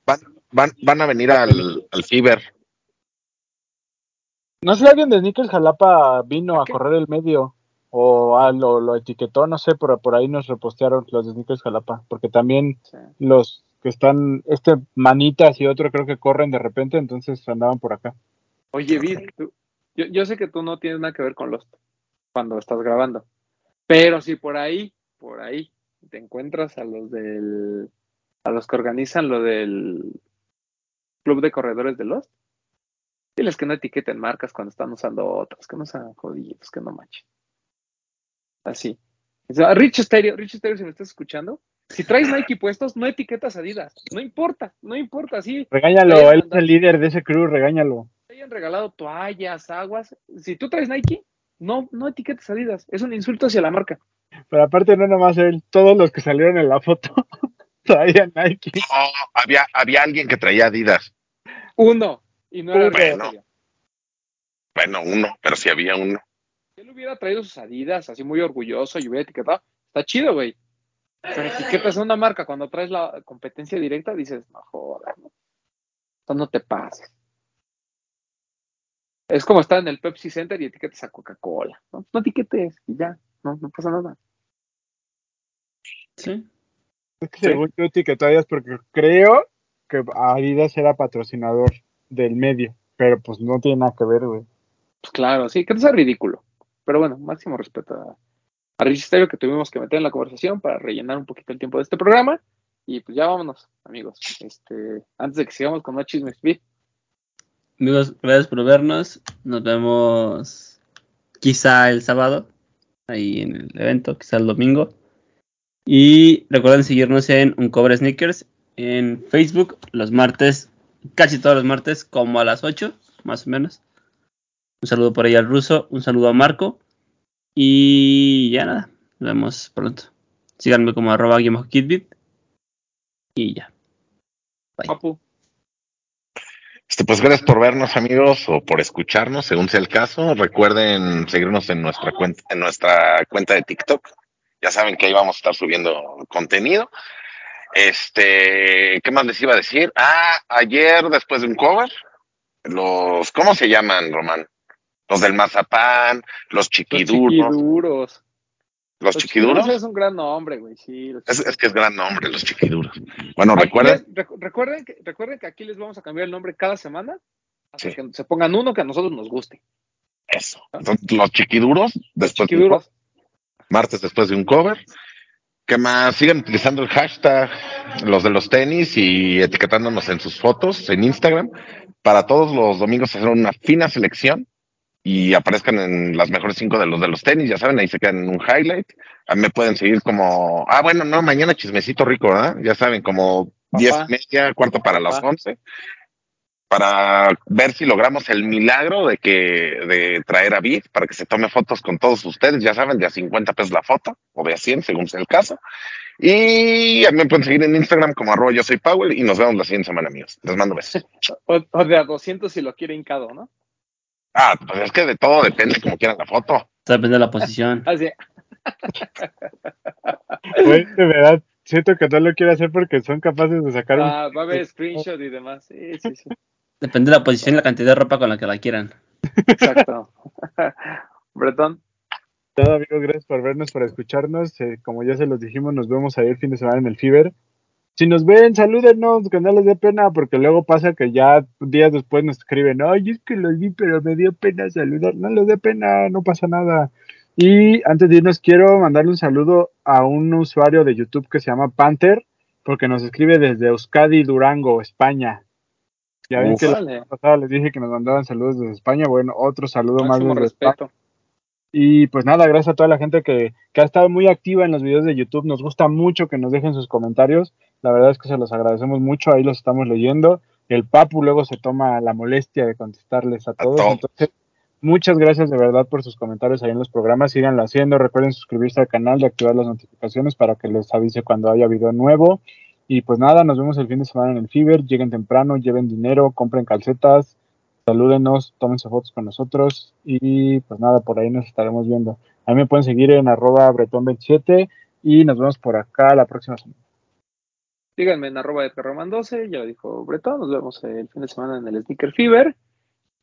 Speaker 4: van, van, van a venir al, al Fiber.
Speaker 5: No sé si alguien de Sneakers Jalapa vino a correr el medio o ah, lo, lo etiquetó, no sé, pero por ahí nos repostearon los de Sneakers Jalapa, porque también
Speaker 2: Sí.
Speaker 5: los que están, este Manitas y otro creo que corren de repente, entonces andaban por acá.
Speaker 2: Oye, Vid, yo, yo sé que tú no tienes nada que ver con los cuando estás grabando, pero si por ahí, por ahí, te encuentras a los del, a los que organizan lo del club de corredores de Lost, diles que no etiqueten marcas cuando están usando otras, que no sean jodidos, que no manchen. Así. O sea, Rich Stereo, Rich Stereo, si me estás escuchando, si traes Nike puestos, no etiquetas Adidas, no importa, no importa, sí,
Speaker 5: Regáñalo, él es el líder de ese crew, regáñalo.
Speaker 2: te hayan regalado toallas, aguas. Si tú traes Nike, no, no etiquetes Adidas. Es un insulto hacia la marca.
Speaker 5: Pero aparte no nomás él, todos los que salieron en la foto (laughs) traían Nike.
Speaker 4: Oh, había, había alguien que traía Adidas.
Speaker 2: Uno. Y no era
Speaker 4: Bueno. Bueno, uno, pero sí había uno.
Speaker 2: Si él hubiera traído sus Adidas así muy orgulloso y hubiera etiquetado, está chido, güey. Pero etiquetas a una marca cuando traes la competencia directa, dices, no jodas, no. Esto no te pases. Es como estar en el Pepsi Center y etiquetas a Coca-Cola. No, no etiquetes y ya, no, no pasa nada.
Speaker 3: Sí.
Speaker 5: Es que según yo etiquetó a Adidas porque creo que Adidas era patrocinador del medio, pero pues no tiene nada que ver, güey.
Speaker 2: Pues claro, sí, que no sea ridículo. Pero bueno, máximo respeto a, a que tuvimos que meter en la conversación para rellenar un poquito el tiempo de este programa. Y pues ya vámonos, amigos. Este, antes de que sigamos con más chismes,
Speaker 3: Amigos, gracias por vernos. Nos vemos quizá el sábado, ahí en el evento, quizá el domingo. Y recuerden seguirnos en Uncover Sneakers en Facebook los martes, casi todos los martes, como a las 8, más o menos. Un saludo por ahí al ruso, un saludo a Marco. Y ya nada, nos vemos pronto. Síganme como arroba kitbit. Y ya.
Speaker 2: Papu.
Speaker 4: Este, pues gracias por vernos, amigos, o por escucharnos, según sea el caso. Recuerden seguirnos en nuestra cuenta, en nuestra cuenta de TikTok. Ya saben que ahí vamos a estar subiendo contenido. Este, ¿qué más les iba a decir? Ah, ayer, después de un cover, los, ¿cómo se llaman, Román? Los del mazapán, los
Speaker 2: Los
Speaker 4: chiquiduros.
Speaker 2: chiquiduros.
Speaker 4: Los chiquiduros.
Speaker 2: es un gran nombre, güey. Sí,
Speaker 4: Es, es que es gran nombre, los chiquiduros. Bueno, recuerden,
Speaker 2: recuerden, que, recuerden que aquí les vamos a cambiar el nombre cada semana hasta
Speaker 4: Sí.
Speaker 2: que se pongan uno que a nosotros nos guste.
Speaker 4: eso. Entonces, los chiquiduros, después de un
Speaker 2: Chiquiduros.
Speaker 4: martes después de un cover. Que más sigan utilizando el hashtag los de los tenis y etiquetándonos en sus fotos en Instagram para todos los domingos hacer una fina selección y aparezcan en las mejores cinco de los de los tenis, ya saben, ahí se quedan en un highlight. A mí me pueden seguir como, ah, bueno, no, mañana chismecito rico, ¿verdad? Ya saben, como
Speaker 2: Papá.
Speaker 4: diez y media, cuarto para las once, para ver si logramos el milagro de que, de traer a Vid para que se tome fotos con todos ustedes, ya saben, de a 50 pesos la foto, o de a 100, según sea el caso. Y me pueden seguir en Instagram como arroba yo soy Powell y nos vemos la siguiente semana, amigos. Les mando besos. (laughs)
Speaker 2: O, o de a 200 si lo quiere hincado, ¿no?
Speaker 4: Ah, pues es que de todo depende como quieran la foto.
Speaker 3: Depende de la posición. (laughs)
Speaker 2: Así.
Speaker 5: Güey, de verdad, siento que no lo quiero hacer porque son capaces de sacar un...
Speaker 2: Ah, va a haber screenshot y demás. Sí, sí, sí.
Speaker 3: Depende de la posición y la cantidad de ropa con la que la quieran.
Speaker 2: Exacto. (laughs) Bretón,
Speaker 5: Nada, amigos, gracias por vernos, por escucharnos. Eh, como ya se los dijimos, nos vemos ahí el fin de semana en el Fiber. Si nos ven, salúdenos, que no les dé pena, porque luego pasa que ya días después nos escriben, ay, es que los vi, pero me dio pena saludar. No les dé pena, no pasa nada. Y antes de irnos, quiero mandarle un saludo a un usuario de YouTube que se llama Panther, porque nos escribe desde Euskadi, Durango, España. Ya ven que la pasada les dije que nos mandaban saludos desde España. Bueno, otro saludo más
Speaker 2: máximo
Speaker 5: desde España.
Speaker 2: respeto.
Speaker 5: Y pues nada, gracias a toda la gente que, que ha estado muy activa en los videos de YouTube. Nos gusta mucho que nos dejen sus comentarios. La verdad es que se los agradecemos mucho. Ahí los estamos leyendo. El Papu luego se toma la molestia de contestarles a todos. Entonces, muchas gracias de verdad por sus comentarios ahí en los programas. Síganlo haciendo. Recuerden suscribirse al canal y activar las notificaciones para que les avise cuando haya video nuevo. Y pues nada, nos vemos el fin de semana en el Fiber. Lleguen temprano, lleven dinero, compren calcetas, salúdenos, tómense fotos con nosotros y pues nada, por ahí nos estaremos viendo. A mí me pueden seguir en arroba bretón27 y nos vemos por acá la próxima semana.
Speaker 2: Díganme en arroba de Roman 12, ya lo dijo Bretón, nos vemos el fin de semana en el Sneaker Fever.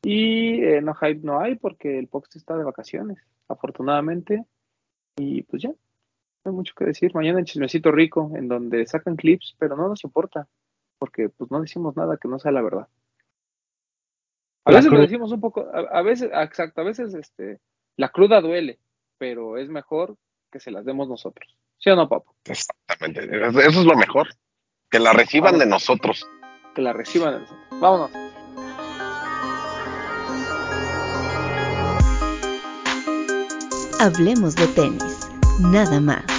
Speaker 2: Y eh, no hype no hay porque el Pox está de vacaciones, afortunadamente. Y pues ya, no hay mucho que decir. Mañana en Chismecito Rico, en donde sacan clips, pero no nos importa, porque pues no decimos nada que no sea la verdad. A
Speaker 5: La
Speaker 2: veces lo decimos un poco, a, a veces, exacto, a veces este, la cruda duele, pero es mejor que se las demos nosotros. ¿Sí o no, papo?
Speaker 4: Exactamente. Eso es lo mejor. Que la reciban de nosotros.
Speaker 2: Que la reciban de nosotros. Vámonos.
Speaker 1: Hablemos de tenis, nada más.